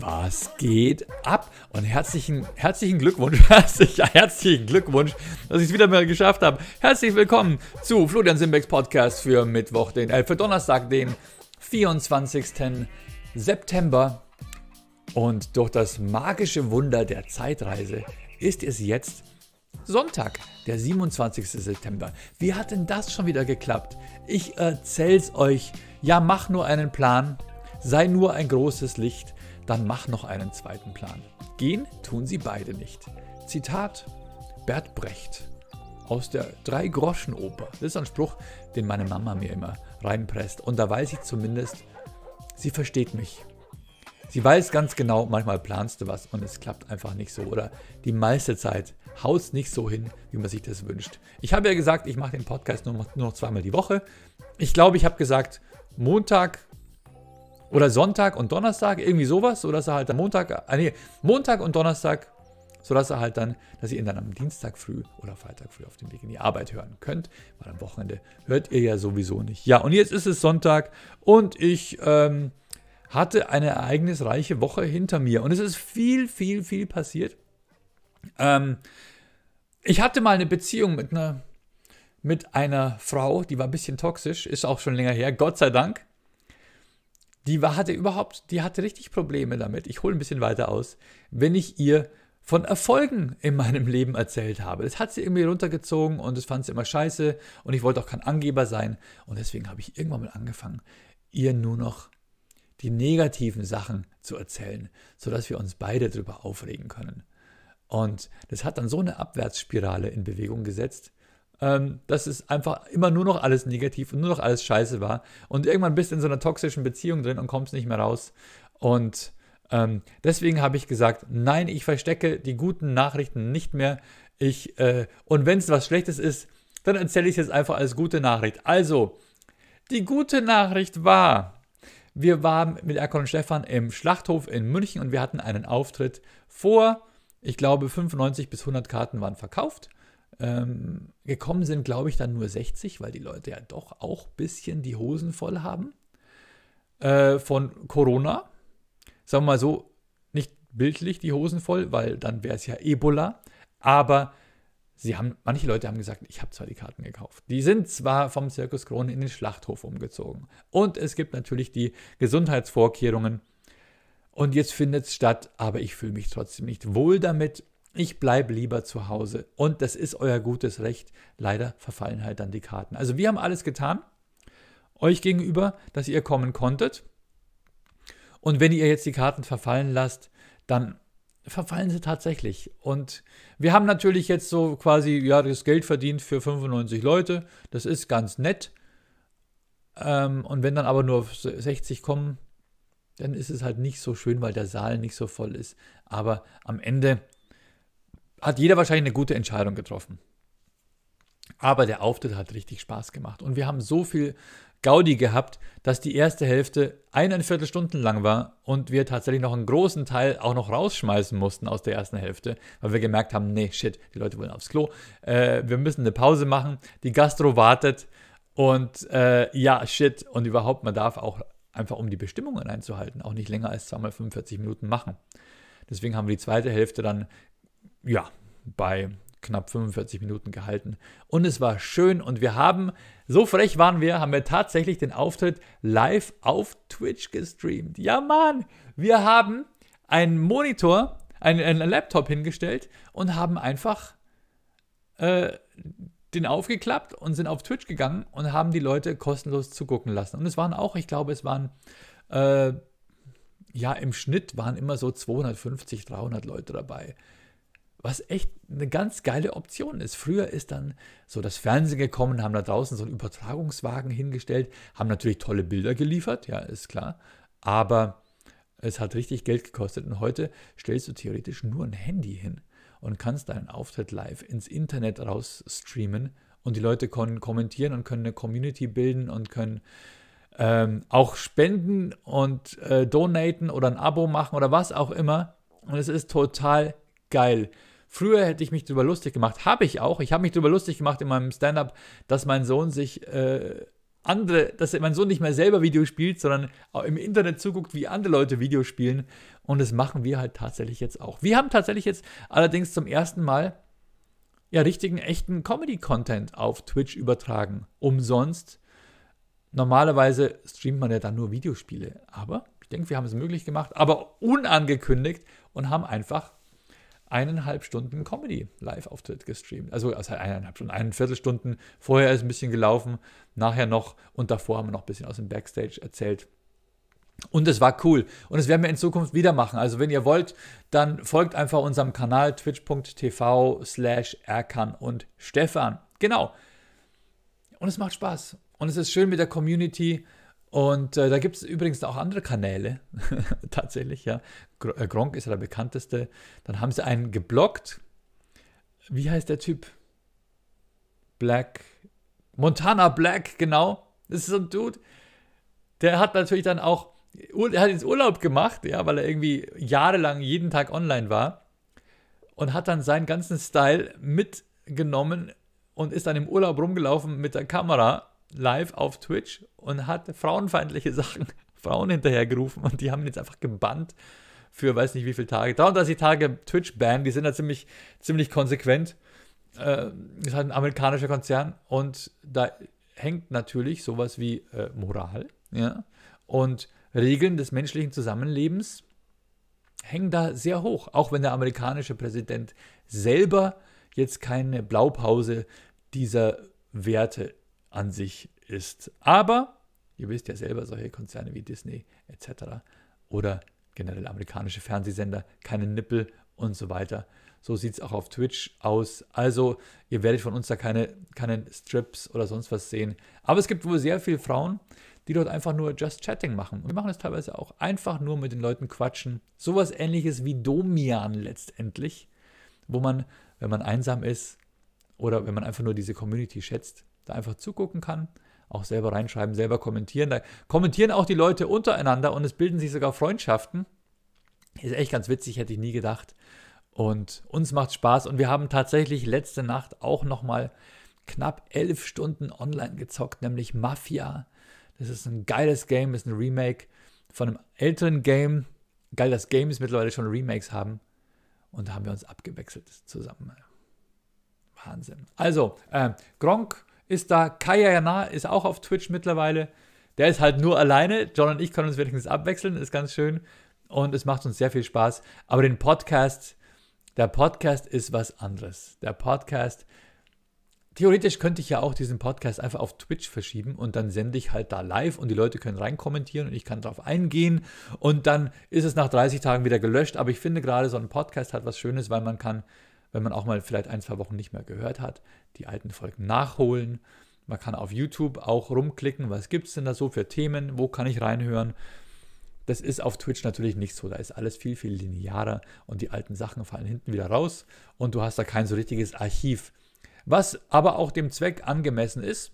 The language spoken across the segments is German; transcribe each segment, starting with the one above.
Was geht ab? Und herzlichen, herzlichen Glückwunsch, herzlich, herzlichen Glückwunsch, dass ich es wieder mal geschafft habe. Herzlich willkommen zu Florian Simbecks Podcast für Mittwoch, den, äh, für Donnerstag, den 24. September. Und durch das magische Wunder der Zeitreise ist es jetzt Sonntag, der 27. September. Wie hat denn das schon wieder geklappt? Ich erzähl's euch. Ja, mach nur einen Plan. Sei nur ein großes Licht dann mach noch einen zweiten Plan. Gehen tun sie beide nicht. Zitat Bert Brecht aus der Drei-Groschen-Oper. Das ist ein Spruch, den meine Mama mir immer reinpresst. Und da weiß ich zumindest, sie versteht mich. Sie weiß ganz genau, manchmal planst du was und es klappt einfach nicht so. Oder die meiste Zeit haust nicht so hin, wie man sich das wünscht. Ich habe ja gesagt, ich mache den Podcast nur noch, nur noch zweimal die Woche. Ich glaube, ich habe gesagt, Montag oder Sonntag und Donnerstag, irgendwie sowas, sodass er halt am Montag, äh, nee, Montag und Donnerstag, sodass er halt dann, dass ihr ihn dann am Dienstag früh oder Freitag früh auf dem Weg in die Arbeit hören könnt, weil am Wochenende hört ihr ja sowieso nicht. Ja, und jetzt ist es Sonntag und ich ähm, hatte eine ereignisreiche Woche hinter mir und es ist viel, viel, viel passiert. Ähm, ich hatte mal eine Beziehung mit einer, mit einer Frau, die war ein bisschen toxisch, ist auch schon länger her, Gott sei Dank die war, hatte überhaupt, die hatte richtig Probleme damit. Ich hole ein bisschen weiter aus, wenn ich ihr von Erfolgen in meinem Leben erzählt habe. Das hat sie irgendwie runtergezogen und das fand sie immer scheiße und ich wollte auch kein Angeber sein und deswegen habe ich irgendwann mal angefangen, ihr nur noch die negativen Sachen zu erzählen, sodass wir uns beide darüber aufregen können. Und das hat dann so eine Abwärtsspirale in Bewegung gesetzt, ähm, dass es einfach immer nur noch alles negativ und nur noch alles scheiße war. Und irgendwann bist du in so einer toxischen Beziehung drin und kommst nicht mehr raus. Und ähm, deswegen habe ich gesagt, nein, ich verstecke die guten Nachrichten nicht mehr. Ich, äh, und wenn es was Schlechtes ist, dann erzähle ich es jetzt einfach als gute Nachricht. Also, die gute Nachricht war, wir waren mit Erkon und Stefan im Schlachthof in München und wir hatten einen Auftritt vor, ich glaube, 95 bis 100 Karten waren verkauft. Ähm, gekommen sind, glaube ich, dann nur 60, weil die Leute ja doch auch ein bisschen die Hosen voll haben. Äh, von Corona. Sagen wir mal so, nicht bildlich die Hosen voll, weil dann wäre es ja Ebola. Aber sie haben, manche Leute haben gesagt, ich habe zwar die Karten gekauft. Die sind zwar vom Zirkus Krone in den Schlachthof umgezogen. Und es gibt natürlich die Gesundheitsvorkehrungen. Und jetzt findet es statt, aber ich fühle mich trotzdem nicht wohl damit ich bleibe lieber zu Hause. Und das ist euer gutes Recht. Leider verfallen halt dann die Karten. Also wir haben alles getan, euch gegenüber, dass ihr kommen konntet. Und wenn ihr jetzt die Karten verfallen lasst, dann verfallen sie tatsächlich. Und wir haben natürlich jetzt so quasi ja, das Geld verdient für 95 Leute. Das ist ganz nett. Ähm, und wenn dann aber nur 60 kommen, dann ist es halt nicht so schön, weil der Saal nicht so voll ist. Aber am Ende hat jeder wahrscheinlich eine gute Entscheidung getroffen. Aber der Auftritt hat richtig Spaß gemacht. Und wir haben so viel Gaudi gehabt, dass die erste Hälfte eineinviertel Stunden lang war und wir tatsächlich noch einen großen Teil auch noch rausschmeißen mussten aus der ersten Hälfte, weil wir gemerkt haben, nee, shit, die Leute wollen aufs Klo. Äh, wir müssen eine Pause machen. Die Gastro wartet und äh, ja, shit. Und überhaupt, man darf auch einfach, um die Bestimmungen einzuhalten, auch nicht länger als zweimal 45 Minuten machen. Deswegen haben wir die zweite Hälfte dann ja, bei knapp 45 Minuten gehalten. Und es war schön und wir haben, so frech waren wir, haben wir tatsächlich den Auftritt live auf Twitch gestreamt. Ja, Mann, wir haben einen Monitor, einen, einen Laptop hingestellt und haben einfach äh, den aufgeklappt und sind auf Twitch gegangen und haben die Leute kostenlos zugucken lassen. Und es waren auch, ich glaube, es waren, äh, ja, im Schnitt waren immer so 250, 300 Leute dabei was echt eine ganz geile Option ist. Früher ist dann so das Fernsehen gekommen, haben da draußen so einen Übertragungswagen hingestellt, haben natürlich tolle Bilder geliefert, ja, ist klar, aber es hat richtig Geld gekostet und heute stellst du theoretisch nur ein Handy hin und kannst deinen Auftritt live ins Internet raus streamen und die Leute können kommentieren und können eine Community bilden und können ähm, auch spenden und äh, donaten oder ein Abo machen oder was auch immer. Und es ist total geil. Früher hätte ich mich darüber lustig gemacht, habe ich auch. Ich habe mich darüber lustig gemacht in meinem Stand-up, dass mein Sohn sich äh, andere, dass mein Sohn nicht mehr selber Videos spielt, sondern im Internet zuguckt, wie andere Leute Videos spielen. Und das machen wir halt tatsächlich jetzt auch. Wir haben tatsächlich jetzt allerdings zum ersten Mal ja richtigen, echten Comedy-Content auf Twitch übertragen. Umsonst. Normalerweise streamt man ja dann nur Videospiele. Aber ich denke, wir haben es möglich gemacht, aber unangekündigt und haben einfach eineinhalb Stunden Comedy-Live-Auftritt gestreamt. Also, also eineinhalb Stunden, eine Viertelstunden. Vorher ist ein bisschen gelaufen, nachher noch und davor haben wir noch ein bisschen aus dem Backstage erzählt. Und es war cool. Und das werden wir in Zukunft wieder machen. Also wenn ihr wollt, dann folgt einfach unserem Kanal twitch.tv slash erkan und Stefan. Genau. Und es macht Spaß. Und es ist schön mit der Community. Und äh, da gibt es übrigens auch andere Kanäle, tatsächlich, ja. Äh, Gronk ist ja der bekannteste. Dann haben sie einen geblockt. Wie heißt der Typ? Black. Montana Black, genau. Das ist so ein Dude. Der hat natürlich dann auch, er hat ins Urlaub gemacht, ja, weil er irgendwie jahrelang jeden Tag online war. Und hat dann seinen ganzen Style mitgenommen und ist dann im Urlaub rumgelaufen mit der Kamera live auf Twitch und hat frauenfeindliche Sachen, Frauen hinterhergerufen und die haben ihn jetzt einfach gebannt für weiß nicht wie viele Tage. 33 Tage Twitch-Ban, die sind da ziemlich, ziemlich konsequent. Äh, ist halt ein amerikanischer Konzern und da hängt natürlich sowas wie äh, Moral ja, und Regeln des menschlichen Zusammenlebens hängen da sehr hoch, auch wenn der amerikanische Präsident selber jetzt keine Blaupause dieser Werte an sich ist. Aber ihr wisst ja selber, solche Konzerne wie Disney etc. oder generell amerikanische Fernsehsender, keine Nippel und so weiter. So sieht es auch auf Twitch aus. Also, ihr werdet von uns da keine, keine Strips oder sonst was sehen. Aber es gibt wohl sehr viele Frauen, die dort einfach nur Just Chatting machen. Und wir machen es teilweise auch. Einfach nur mit den Leuten quatschen. Sowas ähnliches wie Domian letztendlich, wo man, wenn man einsam ist oder wenn man einfach nur diese Community schätzt, da einfach zugucken kann, auch selber reinschreiben, selber kommentieren. Da kommentieren auch die Leute untereinander und es bilden sich sogar Freundschaften. Ist echt ganz witzig, hätte ich nie gedacht. Und uns macht Spaß und wir haben tatsächlich letzte Nacht auch nochmal knapp elf Stunden online gezockt, nämlich Mafia. Das ist ein geiles Game, ist ein Remake von einem älteren Game. Geil, dass Games mittlerweile schon Remakes haben. Und da haben wir uns abgewechselt zusammen. Wahnsinn. Also, äh, Gronk ist da. Kaya Jana ist auch auf Twitch mittlerweile. Der ist halt nur alleine. John und ich können uns wenigstens abwechseln, ist ganz schön. Und es macht uns sehr viel Spaß. Aber den Podcast, der Podcast ist was anderes. Der Podcast, theoretisch könnte ich ja auch diesen Podcast einfach auf Twitch verschieben und dann sende ich halt da live und die Leute können reinkommentieren und ich kann darauf eingehen und dann ist es nach 30 Tagen wieder gelöscht. Aber ich finde gerade so ein Podcast hat was Schönes, weil man kann wenn man auch mal vielleicht ein, zwei Wochen nicht mehr gehört hat, die alten Folgen nachholen. Man kann auf YouTube auch rumklicken, was gibt es denn da so für Themen, wo kann ich reinhören. Das ist auf Twitch natürlich nicht so. Da ist alles viel, viel linearer und die alten Sachen fallen hinten wieder raus und du hast da kein so richtiges Archiv. Was aber auch dem Zweck angemessen ist.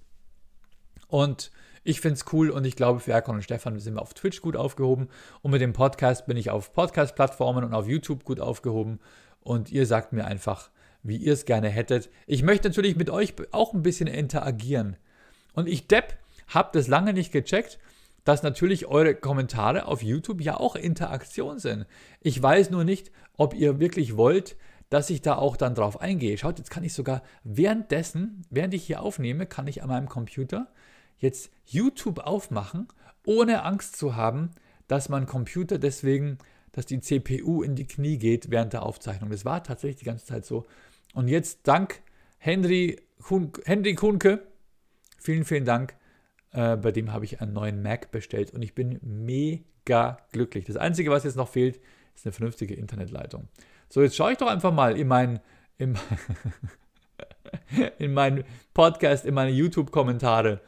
Und ich finde es cool und ich glaube, für Erkon und Stefan sind wir auf Twitch gut aufgehoben. Und mit dem Podcast bin ich auf Podcast-Plattformen und auf YouTube gut aufgehoben und ihr sagt mir einfach, wie ihr es gerne hättet. Ich möchte natürlich mit euch auch ein bisschen interagieren. Und ich, Depp, habe das lange nicht gecheckt, dass natürlich eure Kommentare auf YouTube ja auch Interaktion sind. Ich weiß nur nicht, ob ihr wirklich wollt, dass ich da auch dann drauf eingehe. Schaut, jetzt kann ich sogar währenddessen, während ich hier aufnehme, kann ich an meinem Computer jetzt YouTube aufmachen, ohne Angst zu haben, dass mein Computer deswegen dass die CPU in die Knie geht während der Aufzeichnung. Das war tatsächlich die ganze Zeit so. Und jetzt dank Henry, Kuhn, Henry Kuhnke, vielen, vielen Dank. Äh, bei dem habe ich einen neuen Mac bestellt und ich bin mega glücklich. Das Einzige, was jetzt noch fehlt, ist eine vernünftige Internetleitung. So, jetzt schaue ich doch einfach mal in meinen in, in meinen Podcast, in meine YouTube-Kommentare,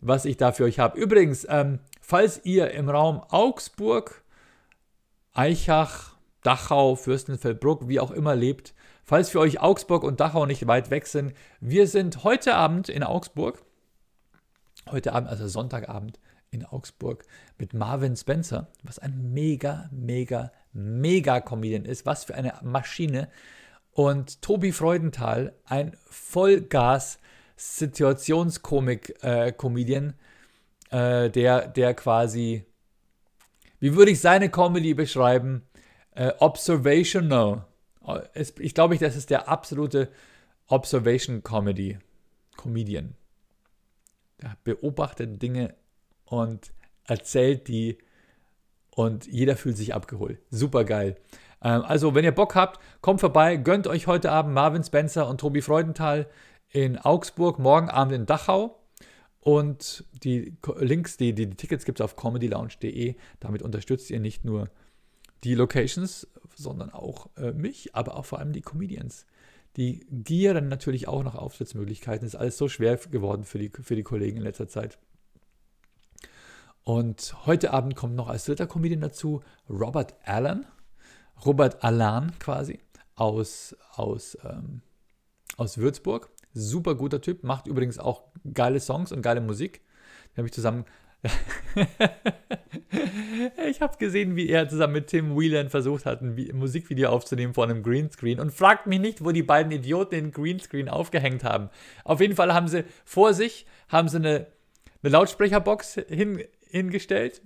was ich da für euch habe. Übrigens, ähm, falls ihr im Raum Augsburg Eichach, Dachau, Fürstenfeldbruck, wie auch immer lebt. Falls für euch Augsburg und Dachau nicht weit weg sind, wir sind heute Abend in Augsburg. Heute Abend, also Sonntagabend in Augsburg mit Marvin Spencer, was ein mega, mega, mega Comedian ist. Was für eine Maschine. Und Tobi Freudenthal, ein Vollgas-Situationskomik-Comedian. Äh, äh, der, der quasi, wie würde ich seine Comedy beschreiben? Äh, observational. Es, ich glaube, das ist der absolute Observation Comedy. Comedian. Der beobachtet Dinge und erzählt die und jeder fühlt sich abgeholt. Super geil. Ähm, also, wenn ihr Bock habt, kommt vorbei, gönnt euch heute Abend Marvin Spencer und Tobi Freudenthal in Augsburg, morgen Abend in Dachau. Und die Links, die, die, die Tickets gibt es auf comedylounge.de. Damit unterstützt ihr nicht nur die Locations, sondern auch äh, mich, aber auch vor allem die Comedians. Die gieren natürlich auch nach Auftrittsmöglichkeiten. Ist alles so schwer geworden für die, für die Kollegen in letzter Zeit. Und heute Abend kommt noch als dritter Comedian dazu Robert Allen. Robert Allan quasi aus, aus, ähm, aus Würzburg. Super guter Typ, macht übrigens auch geile Songs und geile Musik. Den habe ich zusammen. ich habe gesehen, wie er zusammen mit Tim Whelan versucht hat, ein Musikvideo aufzunehmen vor einem Greenscreen und fragt mich nicht, wo die beiden Idioten den Greenscreen aufgehängt haben. Auf jeden Fall haben sie vor sich haben sie eine, eine Lautsprecherbox hin, hingestellt,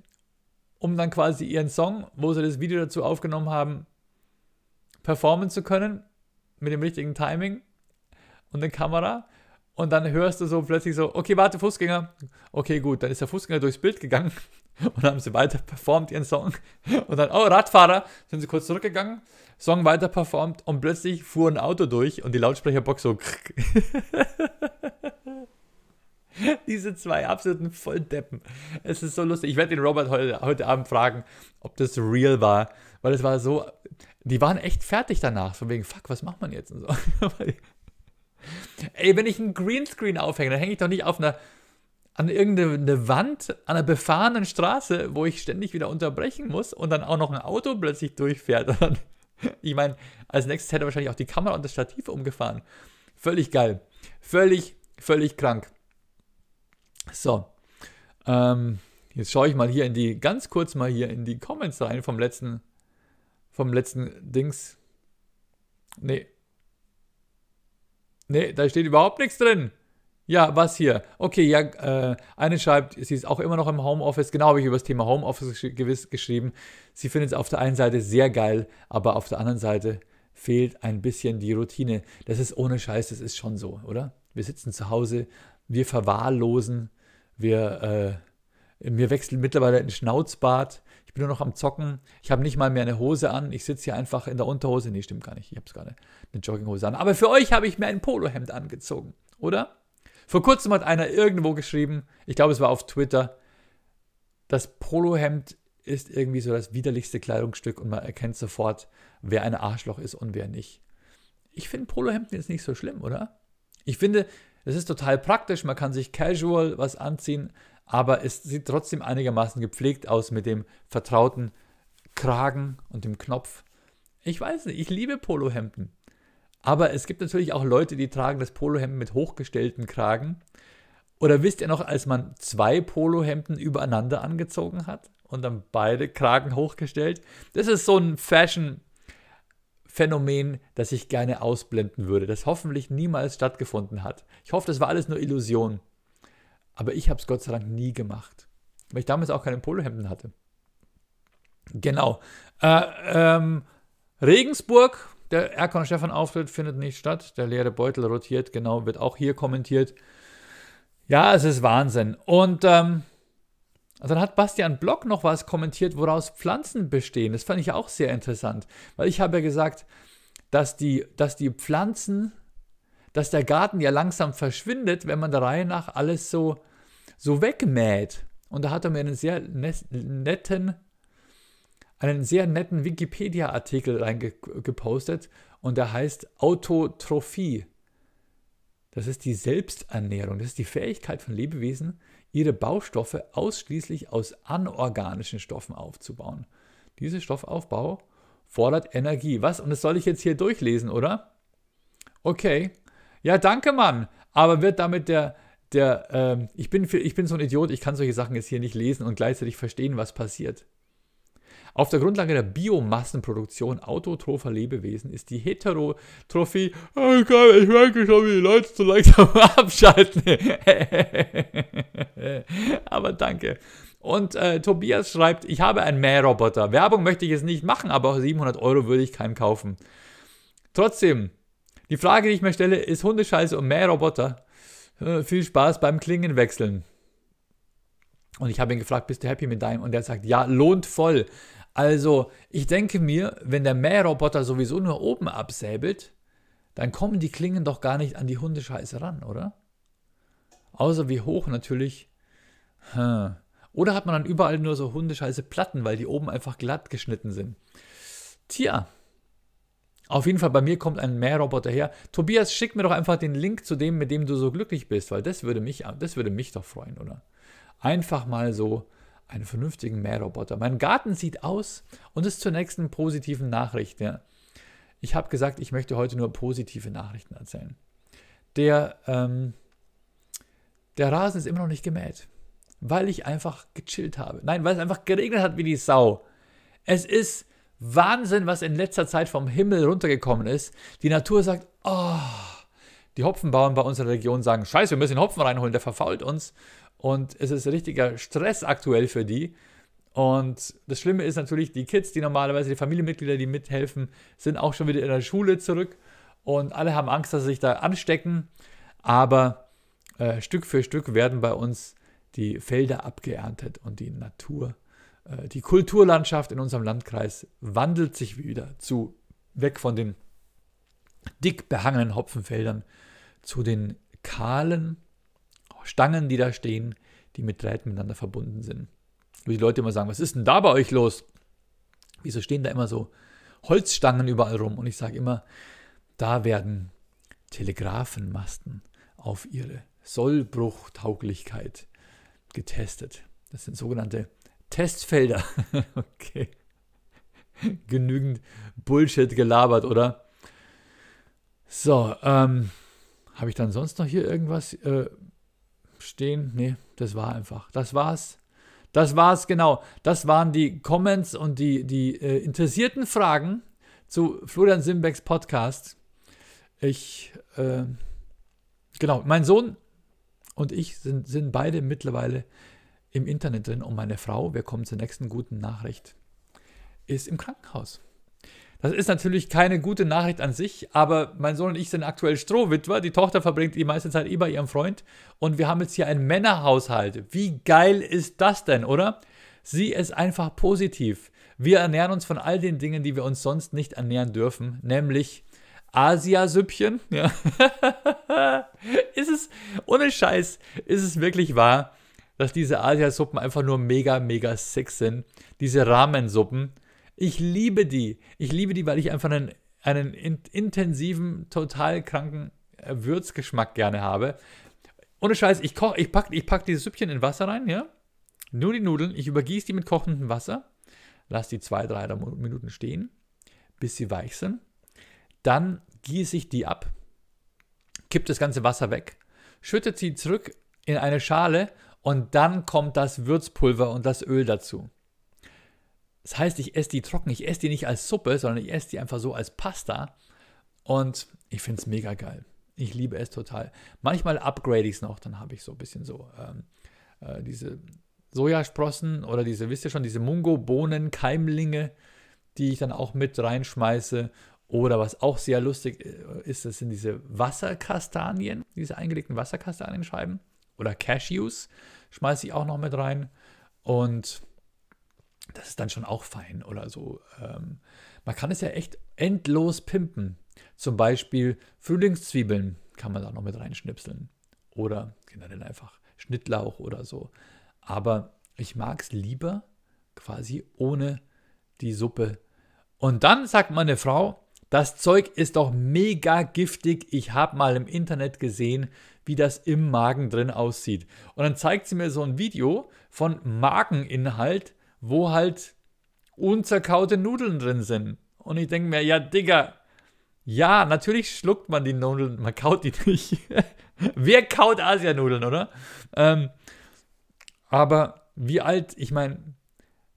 um dann quasi ihren Song, wo sie das Video dazu aufgenommen haben, performen zu können mit dem richtigen Timing und der Kamera. Und dann hörst du so plötzlich so, okay, warte, Fußgänger. Okay, gut, dann ist der Fußgänger durchs Bild gegangen und haben sie weiter performt ihren Song. Und dann, oh, Radfahrer, sind sie kurz zurückgegangen, Song weiter performt und plötzlich fuhr ein Auto durch und die Lautsprecherbox so. Diese zwei absoluten Volldeppen. Es ist so lustig. Ich werde den Robert heute, heute Abend fragen, ob das real war, weil es war so. Die waren echt fertig danach, von wegen, fuck, was macht man jetzt und so. Ey, wenn ich einen Greenscreen aufhänge, dann hänge ich doch nicht auf einer an irgendeine Wand an einer befahrenen Straße, wo ich ständig wieder unterbrechen muss und dann auch noch ein Auto plötzlich durchfährt. ich meine, als nächstes hätte wahrscheinlich auch die Kamera und das Stativ umgefahren. Völlig geil. Völlig, völlig krank. So. Ähm, jetzt schaue ich mal hier in die, ganz kurz mal hier in die Comments rein vom letzten, vom letzten Dings. Nee, Nee, da steht überhaupt nichts drin. Ja, was hier? Okay, ja, äh, eine schreibt, sie ist auch immer noch im Homeoffice. Genau habe ich über das Thema Homeoffice gewiss geschrieben. Sie findet es auf der einen Seite sehr geil, aber auf der anderen Seite fehlt ein bisschen die Routine. Das ist ohne Scheiß, das ist schon so, oder? Wir sitzen zu Hause, wir verwahrlosen, wir, äh, wir wechseln mittlerweile ein Schnauzbart. Ich bin nur noch am Zocken. Ich habe nicht mal mehr eine Hose an. Ich sitze hier einfach in der Unterhose. Nee, stimmt gar nicht. Ich habe es gerade eine Jogginghose an. Aber für euch habe ich mir ein Polohemd angezogen, oder? Vor kurzem hat einer irgendwo geschrieben, ich glaube, es war auf Twitter, das Polohemd ist irgendwie so das widerlichste Kleidungsstück und man erkennt sofort, wer ein Arschloch ist und wer nicht. Ich finde Polohemden jetzt nicht so schlimm, oder? Ich finde, es ist total praktisch, man kann sich casual was anziehen, aber es sieht trotzdem einigermaßen gepflegt aus mit dem vertrauten Kragen und dem Knopf. Ich weiß nicht, ich liebe Polohemden. Aber es gibt natürlich auch Leute, die tragen das Polohemd mit hochgestellten Kragen. Oder wisst ihr noch, als man zwei Polohemden übereinander angezogen hat und dann beide Kragen hochgestellt? Das ist so ein Fashion-Phänomen, das ich gerne ausblenden würde, das hoffentlich niemals stattgefunden hat. Ich hoffe, das war alles nur Illusion. Aber ich habe es Gott sei Dank nie gemacht, weil ich damals auch keine Polohemden hatte. Genau. Äh, ähm, Regensburg, der Erkon Stefan Auftritt findet nicht statt. Der leere Beutel rotiert, genau, wird auch hier kommentiert. Ja, es ist Wahnsinn. Und ähm, dann hat Bastian Block noch was kommentiert, woraus Pflanzen bestehen. Das fand ich auch sehr interessant, weil ich habe ja gesagt, dass die, dass die Pflanzen dass der Garten ja langsam verschwindet, wenn man der Reihe nach alles so, so wegmäht. Und da hat er mir einen sehr netten, einen sehr netten Wikipedia-Artikel reingepostet und der heißt Autotrophie. Das ist die Selbsternährung, das ist die Fähigkeit von Lebewesen, ihre Baustoffe ausschließlich aus anorganischen Stoffen aufzubauen. Dieser Stoffaufbau fordert Energie. Was? Und das soll ich jetzt hier durchlesen, oder? Okay, ja, danke, Mann. Aber wird damit der, der, ähm, ich, bin für, ich bin so ein Idiot, ich kann solche Sachen jetzt hier nicht lesen und gleichzeitig verstehen, was passiert. Auf der Grundlage der Biomassenproduktion autotropher Lebewesen ist die Heterotrophie, oh Gott, ich merke schon, wie die Leute so langsam abschalten. aber danke. Und äh, Tobias schreibt, ich habe einen Mähroboter. Werbung möchte ich jetzt nicht machen, aber 700 Euro würde ich keinen kaufen. Trotzdem, die Frage, die ich mir stelle, ist Hundescheiße und Mähroboter. Äh, viel Spaß beim Klingenwechseln. Und ich habe ihn gefragt, bist du happy mit deinem? Und er sagt, ja, lohnt voll. Also, ich denke mir, wenn der Mähroboter sowieso nur oben absäbelt, dann kommen die Klingen doch gar nicht an die Hundescheiße ran, oder? Außer wie hoch natürlich. Hm. Oder hat man dann überall nur so Hundescheiße Platten, weil die oben einfach glatt geschnitten sind? Tja. Auf jeden Fall, bei mir kommt ein Mähroboter her. Tobias, schick mir doch einfach den Link zu dem, mit dem du so glücklich bist, weil das würde mich, das würde mich doch freuen, oder? Einfach mal so einen vernünftigen Mähroboter. Mein Garten sieht aus und ist zur nächsten positiven Nachricht. Ja. Ich habe gesagt, ich möchte heute nur positive Nachrichten erzählen. Der, ähm, der Rasen ist immer noch nicht gemäht, weil ich einfach gechillt habe. Nein, weil es einfach geregnet hat wie die Sau. Es ist Wahnsinn, was in letzter Zeit vom Himmel runtergekommen ist. Die Natur sagt, oh, die Hopfenbauern bei unserer Region sagen, scheiße, wir müssen den Hopfen reinholen, der verfault uns. Und es ist richtiger Stress aktuell für die. Und das Schlimme ist natürlich, die Kids, die normalerweise, die Familienmitglieder, die mithelfen, sind auch schon wieder in der Schule zurück. Und alle haben Angst, dass sie sich da anstecken. Aber äh, Stück für Stück werden bei uns die Felder abgeerntet und die Natur, die Kulturlandschaft in unserem Landkreis wandelt sich wieder zu weg von den dick behangenen Hopfenfeldern zu den kahlen, Stangen, die da stehen, die mit Drähten miteinander verbunden sind. Wo die Leute immer sagen, was ist denn da bei euch los? Wieso stehen da immer so Holzstangen überall rum? Und ich sage immer, da werden Telegrafenmasten auf ihre Sollbruchtauglichkeit getestet. Das sind sogenannte Testfelder. okay. Genügend Bullshit gelabert, oder? So, ähm, habe ich dann sonst noch hier irgendwas? Äh, stehen. Nee, das war einfach. Das war's. Das war's, genau. Das waren die Comments und die, die äh, interessierten Fragen zu Florian Simbecks Podcast. Ich, äh, genau, mein Sohn und ich sind, sind beide mittlerweile im Internet drin und meine Frau, wir kommen zur nächsten guten Nachricht, ist im Krankenhaus. Das ist natürlich keine gute Nachricht an sich, aber mein Sohn und ich sind aktuell Strohwitwer. Die Tochter verbringt die meiste Zeit eh bei ihrem Freund und wir haben jetzt hier einen Männerhaushalt. Wie geil ist das denn, oder? Sieh es einfach positiv. Wir ernähren uns von all den Dingen, die wir uns sonst nicht ernähren dürfen, nämlich Asiasüppchen. Ja. ist es, ohne Scheiß, ist es wirklich wahr, dass diese Asiasuppen einfach nur mega, mega sick sind. Diese Ramensuppen. Ich liebe die. Ich liebe die, weil ich einfach einen, einen in, intensiven, total kranken äh, Würzgeschmack gerne habe. Ohne Scheiß, ich koche, ich packe ich pack dieses Süppchen in Wasser rein, ja. Nur die Nudeln, ich übergieße die mit kochendem Wasser, lasse die zwei, drei Minuten stehen, bis sie weich sind. Dann gieße ich die ab, kippe das ganze Wasser weg, schütte sie zurück in eine Schale und dann kommt das Würzpulver und das Öl dazu. Das heißt, ich esse die trocken. Ich esse die nicht als Suppe, sondern ich esse die einfach so als Pasta. Und ich finde es mega geil. Ich liebe es total. Manchmal upgrade ich es noch, dann habe ich so ein bisschen so ähm, äh, diese Sojasprossen oder diese, wisst ihr schon, diese Mungo-Bohnen, Keimlinge, die ich dann auch mit reinschmeiße. Oder was auch sehr lustig äh, ist, das sind diese Wasserkastanien, diese eingelegten Wasserkastanienscheiben. Oder Cashews schmeiße ich auch noch mit rein. Und das ist dann schon auch fein oder so. Ähm, man kann es ja echt endlos pimpen. Zum Beispiel Frühlingszwiebeln kann man da noch mit reinschnipseln. Oder generell einfach Schnittlauch oder so. Aber ich mag es lieber quasi ohne die Suppe. Und dann sagt meine Frau, das Zeug ist doch mega giftig. Ich habe mal im Internet gesehen, wie das im Magen drin aussieht. Und dann zeigt sie mir so ein Video von Mageninhalt wo halt unzerkaute Nudeln drin sind. Und ich denke mir, ja, Digga, ja, natürlich schluckt man die Nudeln, man kaut die nicht. Wer kaut Asianudeln, oder? Ähm, aber wie alt, ich meine,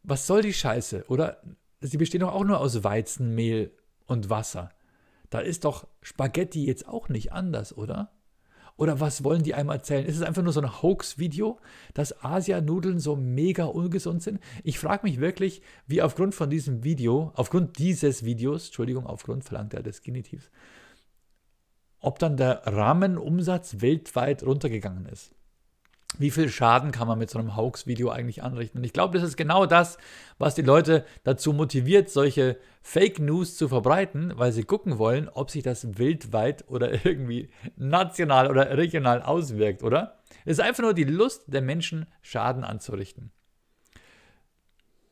was soll die Scheiße? Oder sie bestehen doch auch nur aus Weizen, Mehl und Wasser. Da ist doch Spaghetti jetzt auch nicht anders, oder? Oder was wollen die einem erzählen? Ist es einfach nur so ein Hoax-Video, dass Asia-Nudeln so mega ungesund sind? Ich frage mich wirklich, wie aufgrund von diesem Video, aufgrund dieses Videos, Entschuldigung, aufgrund verlangt er des Genitivs, ob dann der Rahmenumsatz weltweit runtergegangen ist wie viel Schaden kann man mit so einem Hoax-Video eigentlich anrichten? Und ich glaube, das ist genau das, was die Leute dazu motiviert, solche Fake News zu verbreiten, weil sie gucken wollen, ob sich das weltweit oder irgendwie national oder regional auswirkt, oder? Es ist einfach nur die Lust der Menschen, Schaden anzurichten.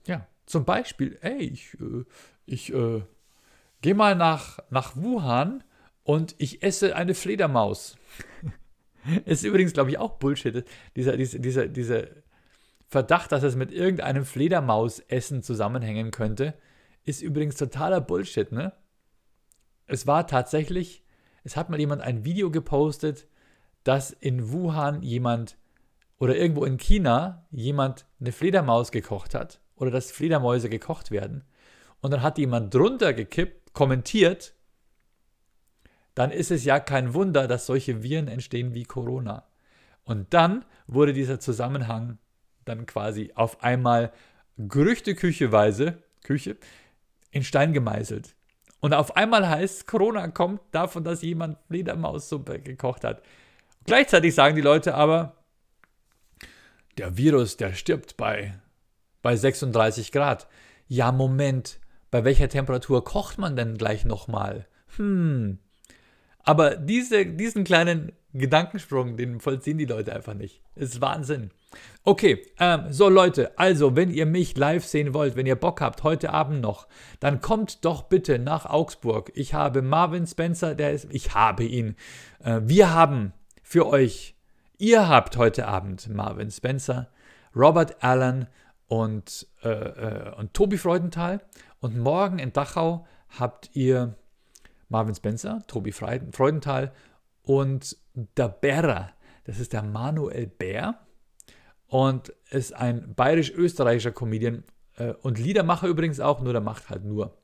Ja, zum Beispiel, ey, ich, äh, ich äh, gehe mal nach, nach Wuhan und ich esse eine Fledermaus. Ist übrigens, glaube ich, auch Bullshit. Dieser, dieser, dieser, Verdacht, dass es mit irgendeinem Fledermausessen zusammenhängen könnte, ist übrigens totaler Bullshit, ne? Es war tatsächlich, es hat mal jemand ein Video gepostet, dass in Wuhan jemand oder irgendwo in China jemand eine Fledermaus gekocht hat oder dass Fledermäuse gekocht werden. Und dann hat jemand drunter gekippt, kommentiert, dann ist es ja kein Wunder, dass solche Viren entstehen wie Corona. Und dann wurde dieser Zusammenhang dann quasi auf einmal Gerüchtekücheweise, Küche, in Stein gemeißelt. Und auf einmal heißt, Corona kommt davon, dass jemand Fledermaussuppe gekocht hat. Gleichzeitig sagen die Leute aber, der Virus, der stirbt bei, bei 36 Grad. Ja, Moment, bei welcher Temperatur kocht man denn gleich nochmal? Hm, aber diese, diesen kleinen Gedankensprung, den vollziehen die Leute einfach nicht. Ist Wahnsinn. Okay, ähm, so Leute, also wenn ihr mich live sehen wollt, wenn ihr Bock habt, heute Abend noch, dann kommt doch bitte nach Augsburg. Ich habe Marvin Spencer, der ist, ich habe ihn. Äh, wir haben für euch, ihr habt heute Abend Marvin Spencer, Robert Allen und, äh, äh, und Tobi Freudenthal. Und morgen in Dachau habt ihr Marvin Spencer, Tobi Freudenthal und der Bärer. Das ist der Manuel Bär und ist ein bayerisch-österreichischer Comedian äh, und Liedermacher übrigens auch, nur der macht halt nur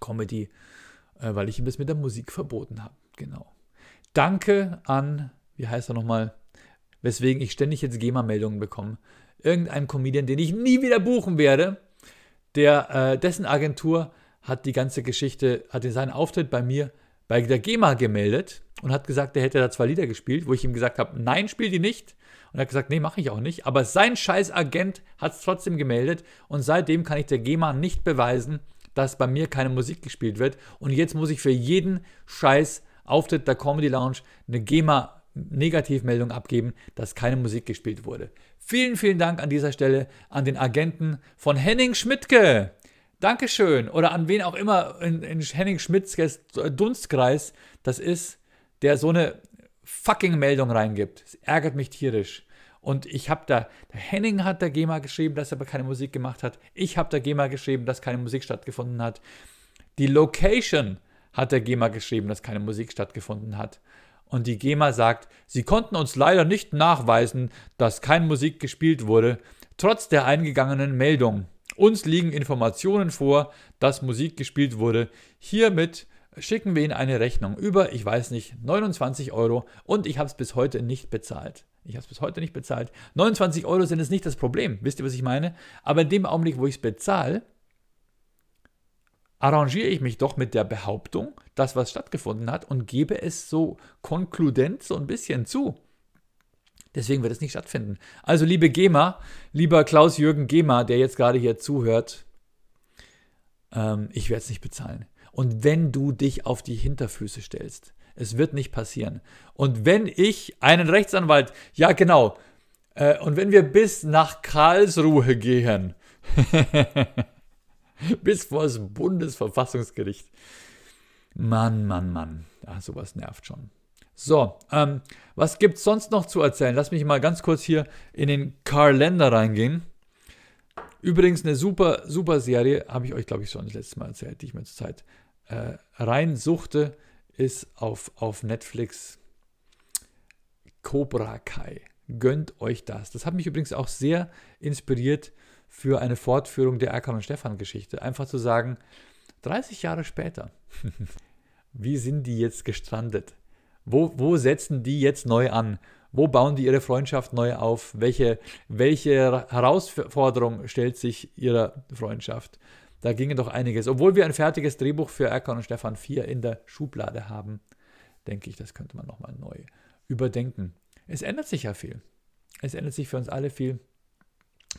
Comedy, äh, weil ich ihm das mit der Musik verboten habe. Genau. Danke an, wie heißt er nochmal, weswegen ich ständig jetzt GEMA-Meldungen bekomme. Irgendein Comedian, den ich nie wieder buchen werde, der, äh, dessen Agentur hat die ganze Geschichte, hat seinen Auftritt bei mir bei der GEMA gemeldet und hat gesagt, er hätte da zwei Lieder gespielt, wo ich ihm gesagt habe, nein, spiel die nicht. Und er hat gesagt, nee, mache ich auch nicht. Aber sein scheiß Agent hat es trotzdem gemeldet und seitdem kann ich der GEMA nicht beweisen, dass bei mir keine Musik gespielt wird. Und jetzt muss ich für jeden scheiß Auftritt der Comedy Lounge eine GEMA Negativmeldung abgeben, dass keine Musik gespielt wurde. Vielen, vielen Dank an dieser Stelle an den Agenten von Henning Schmidtke. Dankeschön. Oder an wen auch immer in, in Henning Schmidts Dunstkreis das ist, der so eine fucking Meldung reingibt. Das ärgert mich tierisch. Und ich habe da, Henning hat der GEMA geschrieben, dass er aber keine Musik gemacht hat. Ich habe der GEMA geschrieben, dass keine Musik stattgefunden hat. Die Location hat der GEMA geschrieben, dass keine Musik stattgefunden hat. Und die GEMA sagt, sie konnten uns leider nicht nachweisen, dass keine Musik gespielt wurde, trotz der eingegangenen Meldung. Uns liegen Informationen vor, dass Musik gespielt wurde. Hiermit schicken wir Ihnen eine Rechnung über, ich weiß nicht, 29 Euro und ich habe es bis heute nicht bezahlt. Ich habe es bis heute nicht bezahlt. 29 Euro sind es nicht das Problem, wisst ihr, was ich meine? Aber in dem Augenblick, wo ich es bezahle, arrangiere ich mich doch mit der Behauptung, dass was stattgefunden hat und gebe es so konkludent so ein bisschen zu. Deswegen wird es nicht stattfinden. Also, liebe GEMA, lieber Klaus-Jürgen GEMA, der jetzt gerade hier zuhört, ähm, ich werde es nicht bezahlen. Und wenn du dich auf die Hinterfüße stellst, es wird nicht passieren. Und wenn ich einen Rechtsanwalt, ja genau, äh, und wenn wir bis nach Karlsruhe gehen, bis vor das Bundesverfassungsgericht, Mann, Mann, Mann, ja, sowas nervt schon. So, ähm, was es sonst noch zu erzählen? Lass mich mal ganz kurz hier in den Kalender reingehen. Übrigens eine super, super Serie, habe ich euch, glaube ich, schon das letzte Mal erzählt, die ich mir zurzeit äh, reinsuchte, ist auf, auf Netflix Cobra Kai. Gönnt euch das. Das hat mich übrigens auch sehr inspiriert für eine Fortführung der Erkan und Stefan Geschichte. Einfach zu sagen, 30 Jahre später, wie sind die jetzt gestrandet? Wo, wo setzen die jetzt neu an? Wo bauen die ihre Freundschaft neu auf? Welche, welche Herausforderung stellt sich ihrer Freundschaft? Da ginge doch einiges. Obwohl wir ein fertiges Drehbuch für Erkan und Stefan 4 in der Schublade haben, denke ich, das könnte man nochmal neu überdenken. Es ändert sich ja viel. Es ändert sich für uns alle viel.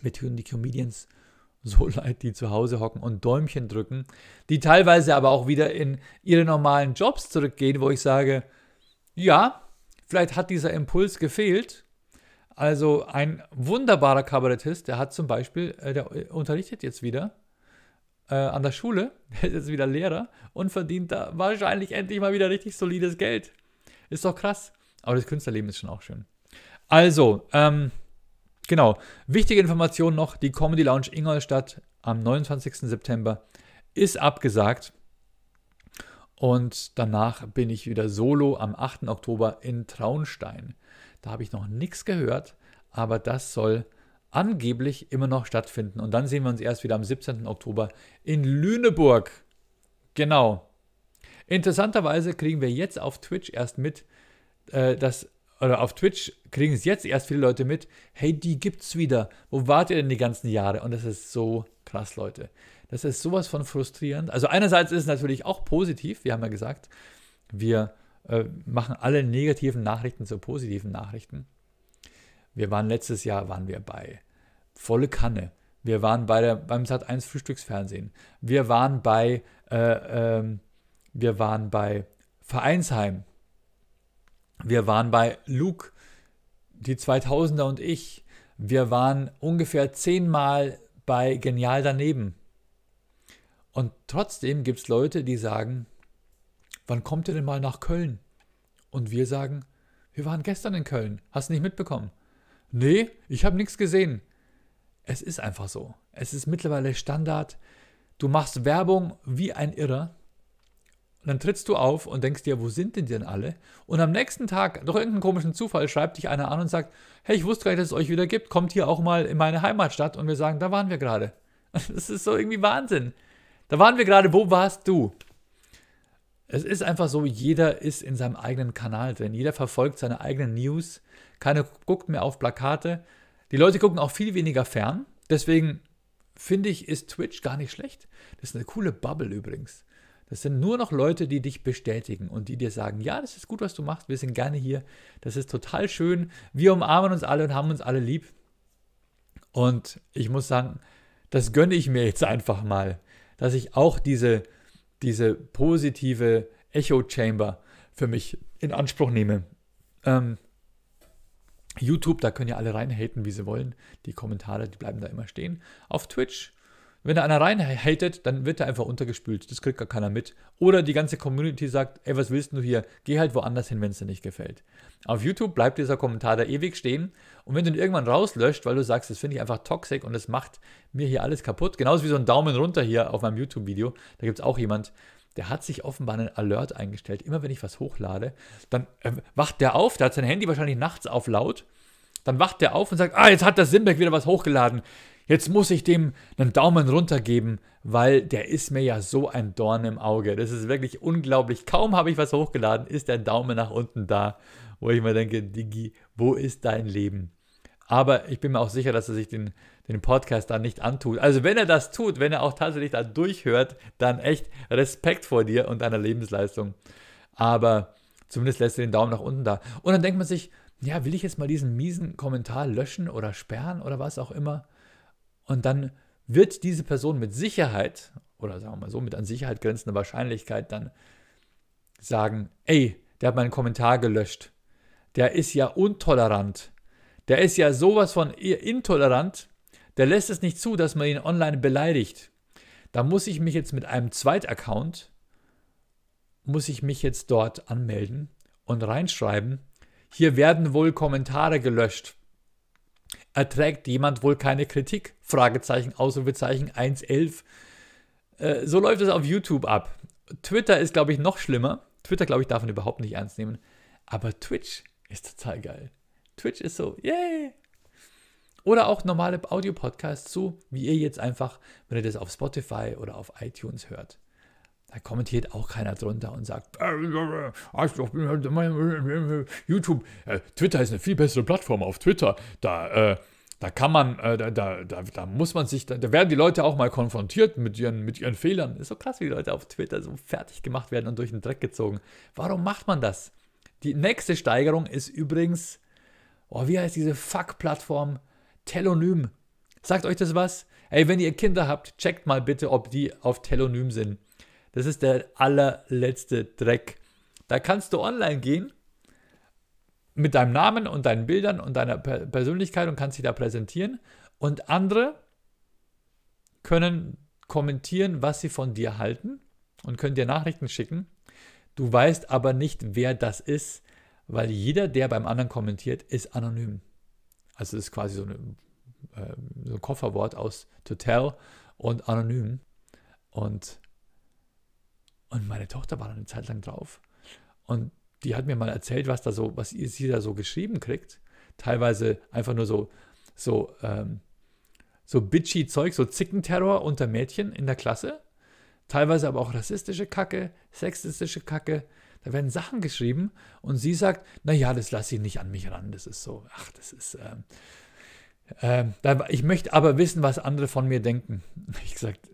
Wir tun die Comedians so leid, die zu Hause hocken und Däumchen drücken, die teilweise aber auch wieder in ihre normalen Jobs zurückgehen, wo ich sage, ja, vielleicht hat dieser Impuls gefehlt. Also ein wunderbarer Kabarettist, der hat zum Beispiel, äh, der unterrichtet jetzt wieder äh, an der Schule, der ist jetzt wieder Lehrer und verdient da wahrscheinlich endlich mal wieder richtig solides Geld. Ist doch krass. Aber das Künstlerleben ist schon auch schön. Also, ähm, genau. Wichtige Information noch: Die Comedy Lounge Ingolstadt am 29. September ist abgesagt. Und danach bin ich wieder solo am 8. Oktober in Traunstein. Da habe ich noch nichts gehört, aber das soll angeblich immer noch stattfinden. Und dann sehen wir uns erst wieder am 17. Oktober in Lüneburg. Genau. Interessanterweise kriegen wir jetzt auf Twitch erst mit, äh, dass, oder auf Twitch kriegen es jetzt erst viele Leute mit, hey, die gibt's wieder. Wo wart ihr denn die ganzen Jahre? Und das ist so krass, Leute. Das ist sowas von frustrierend. Also einerseits ist es natürlich auch positiv, wir haben ja gesagt, wir äh, machen alle negativen Nachrichten zu positiven Nachrichten. Wir waren letztes Jahr waren wir bei volle Kanne. Wir waren bei der, beim Sat 1 Frühstücksfernsehen. Wir waren bei, äh, ähm, wir waren bei Vereinsheim. Wir waren bei Luke, die 2000er und ich. Wir waren ungefähr zehnmal bei Genial daneben. Und trotzdem gibt es Leute, die sagen, wann kommt ihr denn mal nach Köln? Und wir sagen, wir waren gestern in Köln. Hast nicht mitbekommen? Nee, ich habe nichts gesehen. Es ist einfach so. Es ist mittlerweile Standard. Du machst Werbung wie ein Irrer. Und dann trittst du auf und denkst dir, wo sind denn denn alle? Und am nächsten Tag, durch irgendeinen komischen Zufall, schreibt dich einer an und sagt, hey, ich wusste gar nicht, dass es euch wieder gibt. Kommt hier auch mal in meine Heimatstadt. Und wir sagen, da waren wir gerade. Das ist so irgendwie Wahnsinn. Da waren wir gerade, wo warst du? Es ist einfach so, jeder ist in seinem eigenen Kanal drin. Jeder verfolgt seine eigenen News. Keiner guckt mehr auf Plakate. Die Leute gucken auch viel weniger fern. Deswegen finde ich, ist Twitch gar nicht schlecht. Das ist eine coole Bubble übrigens. Das sind nur noch Leute, die dich bestätigen und die dir sagen, ja, das ist gut, was du machst, wir sind gerne hier, das ist total schön, wir umarmen uns alle und haben uns alle lieb. Und ich muss sagen, das gönne ich mir jetzt einfach mal, dass ich auch diese, diese positive Echo-Chamber für mich in Anspruch nehme. Ähm, YouTube, da können ja alle reinhaten, wie sie wollen. Die Kommentare, die bleiben da immer stehen. Auf Twitch, wenn da einer reinhatet, dann wird er einfach untergespült. Das kriegt gar keiner mit. Oder die ganze Community sagt, ey, was willst du hier? Geh halt woanders hin, wenn es dir nicht gefällt. Auf YouTube bleibt dieser Kommentar da ewig stehen. Und wenn du ihn irgendwann rauslöscht, weil du sagst, das finde ich einfach toxisch und das macht mir hier alles kaputt, genauso wie so ein Daumen runter hier auf meinem YouTube-Video, da gibt es auch jemand, der hat sich offenbar einen Alert eingestellt. Immer wenn ich was hochlade, dann äh, wacht der auf, der hat sein Handy wahrscheinlich nachts auf laut. Dann wacht der auf und sagt, ah, jetzt hat der Simbeck wieder was hochgeladen. Jetzt muss ich dem einen Daumen runter geben, weil der ist mir ja so ein Dorn im Auge. Das ist wirklich unglaublich. Kaum habe ich was hochgeladen, ist der Daumen nach unten da, wo ich mir denke, Digi, wo ist dein Leben? Aber ich bin mir auch sicher, dass er sich den, den Podcast dann nicht antut. Also wenn er das tut, wenn er auch tatsächlich da durchhört, dann echt Respekt vor dir und deiner Lebensleistung. Aber zumindest lässt er den Daumen nach unten da. Und dann denkt man sich, ja, will ich jetzt mal diesen miesen Kommentar löschen oder sperren oder was auch immer? Und dann wird diese Person mit Sicherheit, oder sagen wir mal so, mit an Sicherheit grenzender Wahrscheinlichkeit dann sagen, ey, der hat meinen Kommentar gelöscht. Der ist ja untolerant. Der ist ja sowas von intolerant. Der lässt es nicht zu, dass man ihn online beleidigt. Da muss ich mich jetzt mit einem Zweitaccount, muss ich mich jetzt dort anmelden und reinschreiben, hier werden wohl Kommentare gelöscht. Erträgt jemand wohl keine Kritik? Fragezeichen, Ausrufezeichen 111. Äh, so läuft es auf YouTube ab. Twitter ist, glaube ich, noch schlimmer. Twitter, glaube ich, darf man überhaupt nicht ernst nehmen. Aber Twitch ist total geil. Twitch ist so, yay! Oder auch normale Audio-Podcasts, so wie ihr jetzt einfach, wenn ihr das auf Spotify oder auf iTunes hört. Da kommentiert auch keiner drunter und sagt, YouTube, äh, Twitter ist eine viel bessere Plattform auf Twitter. Da, äh, da kann man, äh, da, da, da, muss man sich, da, da, werden die Leute auch mal konfrontiert mit ihren, mit ihren Fehlern. Ist so krass, wie die Leute auf Twitter so fertig gemacht werden und durch den Dreck gezogen. Warum macht man das? Die nächste Steigerung ist übrigens, oh, wie heißt diese Fuck-Plattform? Telonym. Sagt euch das was? Ey, wenn ihr Kinder habt, checkt mal bitte, ob die auf Telonym sind. Das ist der allerletzte Dreck. Da kannst du online gehen mit deinem Namen und deinen Bildern und deiner Persönlichkeit und kannst dich da präsentieren. Und andere können kommentieren, was sie von dir halten und können dir Nachrichten schicken. Du weißt aber nicht, wer das ist, weil jeder, der beim anderen kommentiert, ist anonym. Also es ist quasi so, eine, äh, so ein Kofferwort aus to tell und anonym. Und, und meine Tochter war dann eine Zeit lang drauf. Und die hat mir mal erzählt, was da so, was sie da so geschrieben kriegt. Teilweise einfach nur so, so, ähm, so bitchy Zeug, so Zickenterror unter Mädchen in der Klasse. Teilweise aber auch rassistische Kacke, sexistische Kacke. Da werden Sachen geschrieben und sie sagt, naja, das lasse ich nicht an mich ran. Das ist so, ach, das ist, ähm, ähm, ich möchte aber wissen, was andere von mir denken. Ich gesagt,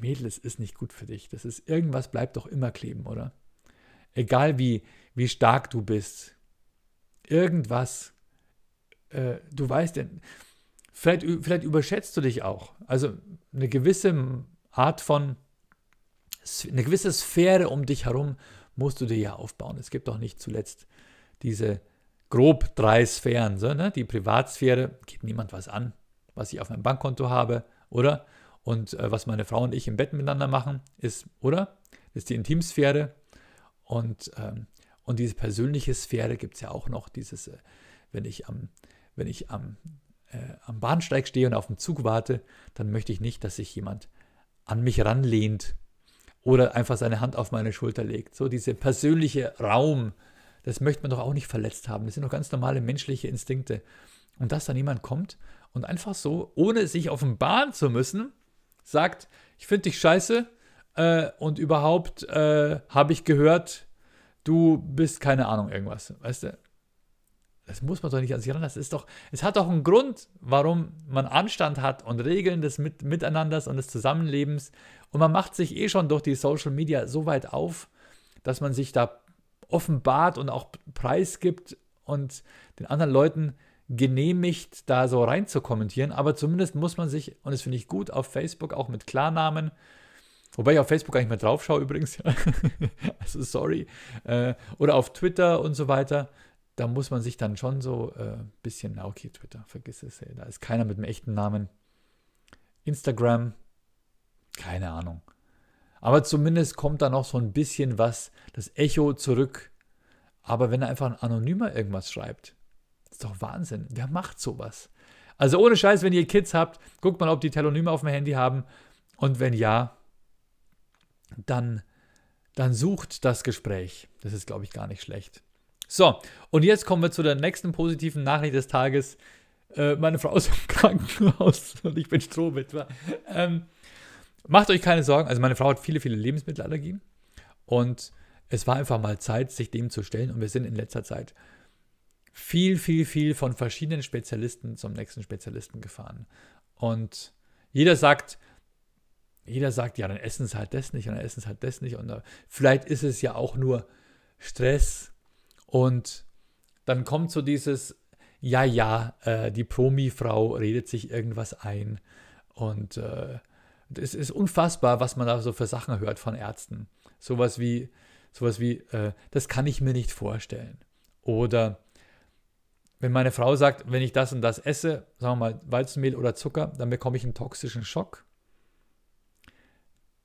Mädel, es ist nicht gut für dich. Das ist, irgendwas bleibt doch immer kleben, oder? egal wie, wie stark du bist, irgendwas, äh, du weißt, vielleicht, vielleicht überschätzt du dich auch. Also eine gewisse Art von, eine gewisse Sphäre um dich herum musst du dir ja aufbauen. Es gibt auch nicht zuletzt diese grob drei Sphären. So, ne? Die Privatsphäre geht niemand was an, was ich auf meinem Bankkonto habe, oder? Und äh, was meine Frau und ich im Bett miteinander machen, ist, oder? Das ist die Intimsphäre. Und, ähm, und diese persönliche Sphäre gibt es ja auch noch, dieses, äh, wenn ich am, wenn ich am, äh, am Bahnsteig stehe und auf den Zug warte, dann möchte ich nicht, dass sich jemand an mich ranlehnt oder einfach seine Hand auf meine Schulter legt. So diese persönliche Raum, das möchte man doch auch nicht verletzt haben. Das sind doch ganz normale menschliche Instinkte. Und dass dann jemand kommt und einfach so, ohne sich offenbaren zu müssen, sagt, ich finde dich scheiße, äh, und überhaupt äh, habe ich gehört, du bist keine Ahnung irgendwas, weißt du? Das muss man doch nicht an sich ran. Das ist doch, es hat doch einen Grund, warum man Anstand hat und Regeln des Mit Miteinanders und des Zusammenlebens. Und man macht sich eh schon durch die Social Media so weit auf, dass man sich da offenbart und auch preisgibt und den anderen Leuten genehmigt, da so rein zu kommentieren. Aber zumindest muss man sich, und das finde ich gut, auf Facebook auch mit Klarnamen Wobei ich auf Facebook gar nicht mehr drauf schaue übrigens. also sorry. Äh, oder auf Twitter und so weiter. Da muss man sich dann schon so ein äh, bisschen, na okay, Twitter, vergiss es. Ey, da ist keiner mit dem echten Namen. Instagram, keine Ahnung. Aber zumindest kommt da noch so ein bisschen was, das Echo zurück. Aber wenn er einfach ein Anonymer irgendwas schreibt, ist doch Wahnsinn. Wer macht sowas? Also ohne Scheiß, wenn ihr Kids habt, guckt mal, ob die Telonyme auf dem Handy haben. Und wenn ja, dann, dann sucht das Gespräch. Das ist, glaube ich, gar nicht schlecht. So, und jetzt kommen wir zu der nächsten positiven Nachricht des Tages. Äh, meine Frau ist im Krankenhaus und ich bin Strohwitwer. Ähm, macht euch keine Sorgen. Also meine Frau hat viele, viele Lebensmittelallergien. Und es war einfach mal Zeit, sich dem zu stellen. Und wir sind in letzter Zeit viel, viel, viel von verschiedenen Spezialisten zum nächsten Spezialisten gefahren. Und jeder sagt, jeder sagt, ja, dann essen sie halt das nicht und dann essen sie halt das nicht. Und uh, vielleicht ist es ja auch nur Stress. Und dann kommt so dieses, ja, ja, äh, die Promi-Frau redet sich irgendwas ein. Und äh, es ist unfassbar, was man da so für Sachen hört von Ärzten. Sowas wie, sowas wie, äh, das kann ich mir nicht vorstellen. Oder wenn meine Frau sagt, wenn ich das und das esse, sagen wir mal Weizenmehl oder Zucker, dann bekomme ich einen toxischen Schock.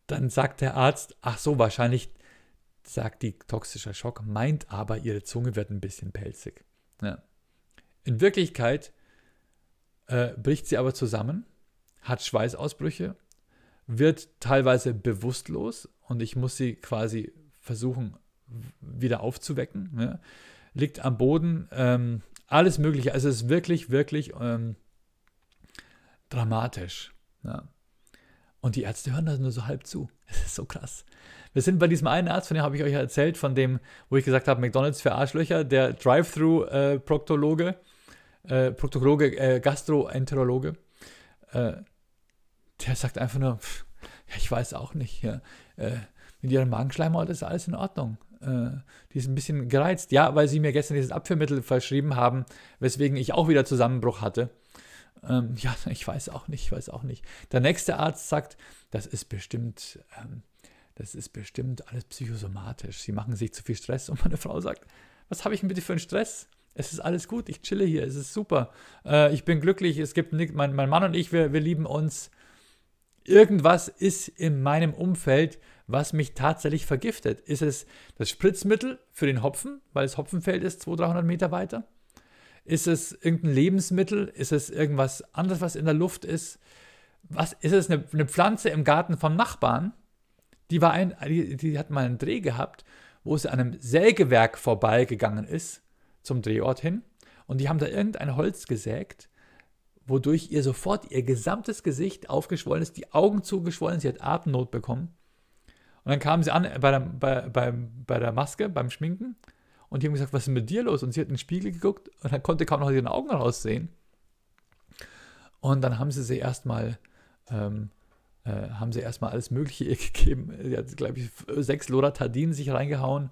Dann sagt der Arzt, ach so, wahrscheinlich sagt die toxischer Schock, meint aber, ihre Zunge wird ein bisschen pelzig. Ja. In Wirklichkeit äh, bricht sie aber zusammen, hat Schweißausbrüche, wird teilweise bewusstlos und ich muss sie quasi versuchen wieder aufzuwecken. Ja. Liegt am Boden, ähm, alles Mögliche. Also es ist wirklich, wirklich ähm, dramatisch. Ja. Und die Ärzte hören da nur so halb zu. Es ist so krass. Wir sind bei diesem einen Arzt, von dem habe ich euch erzählt, von dem, wo ich gesagt habe, McDonalds für Arschlöcher, der Drive-Thru-Proktologe, äh, Proktologe, äh, Gastroenterologe, äh, der sagt einfach nur, pff, ja, ich weiß auch nicht, ja, äh, mit ihrem Magenschleimhaut ist alles in Ordnung. Äh, die ist ein bisschen gereizt. Ja, weil sie mir gestern dieses Abführmittel verschrieben haben, weswegen ich auch wieder Zusammenbruch hatte. Ähm, ja, ich weiß auch nicht, ich weiß auch nicht. Der nächste Arzt sagt, das ist bestimmt, ähm, das ist bestimmt alles psychosomatisch. Sie machen sich zu viel Stress. Und meine Frau sagt, was habe ich denn bitte für einen Stress? Es ist alles gut, ich chille hier, es ist super. Äh, ich bin glücklich, es gibt nicht, mein, mein Mann und ich, wir, wir lieben uns. Irgendwas ist in meinem Umfeld, was mich tatsächlich vergiftet. Ist es das Spritzmittel für den Hopfen, weil das Hopfenfeld ist 200, 300 Meter weiter? Ist es irgendein Lebensmittel? Ist es irgendwas anderes, was in der Luft ist? Was, ist es eine, eine Pflanze im Garten vom Nachbarn? Die, war ein, die, die hat mal einen Dreh gehabt, wo sie an einem Sägewerk vorbeigegangen ist, zum Drehort hin. Und die haben da irgendein Holz gesägt, wodurch ihr sofort ihr gesamtes Gesicht aufgeschwollen ist, die Augen zugeschwollen, sie hat Atemnot bekommen. Und dann kamen sie an bei der, bei, bei, bei der Maske, beim Schminken und die haben gesagt, was ist mit dir los? Und sie hat in den Spiegel geguckt und dann konnte kaum noch ihren Augen raussehen. Und dann haben sie sie erstmal, ähm, äh, haben sie erstmal alles Mögliche ihr gegeben. Sie hat, glaube ich, sechs Loratadin sich reingehauen,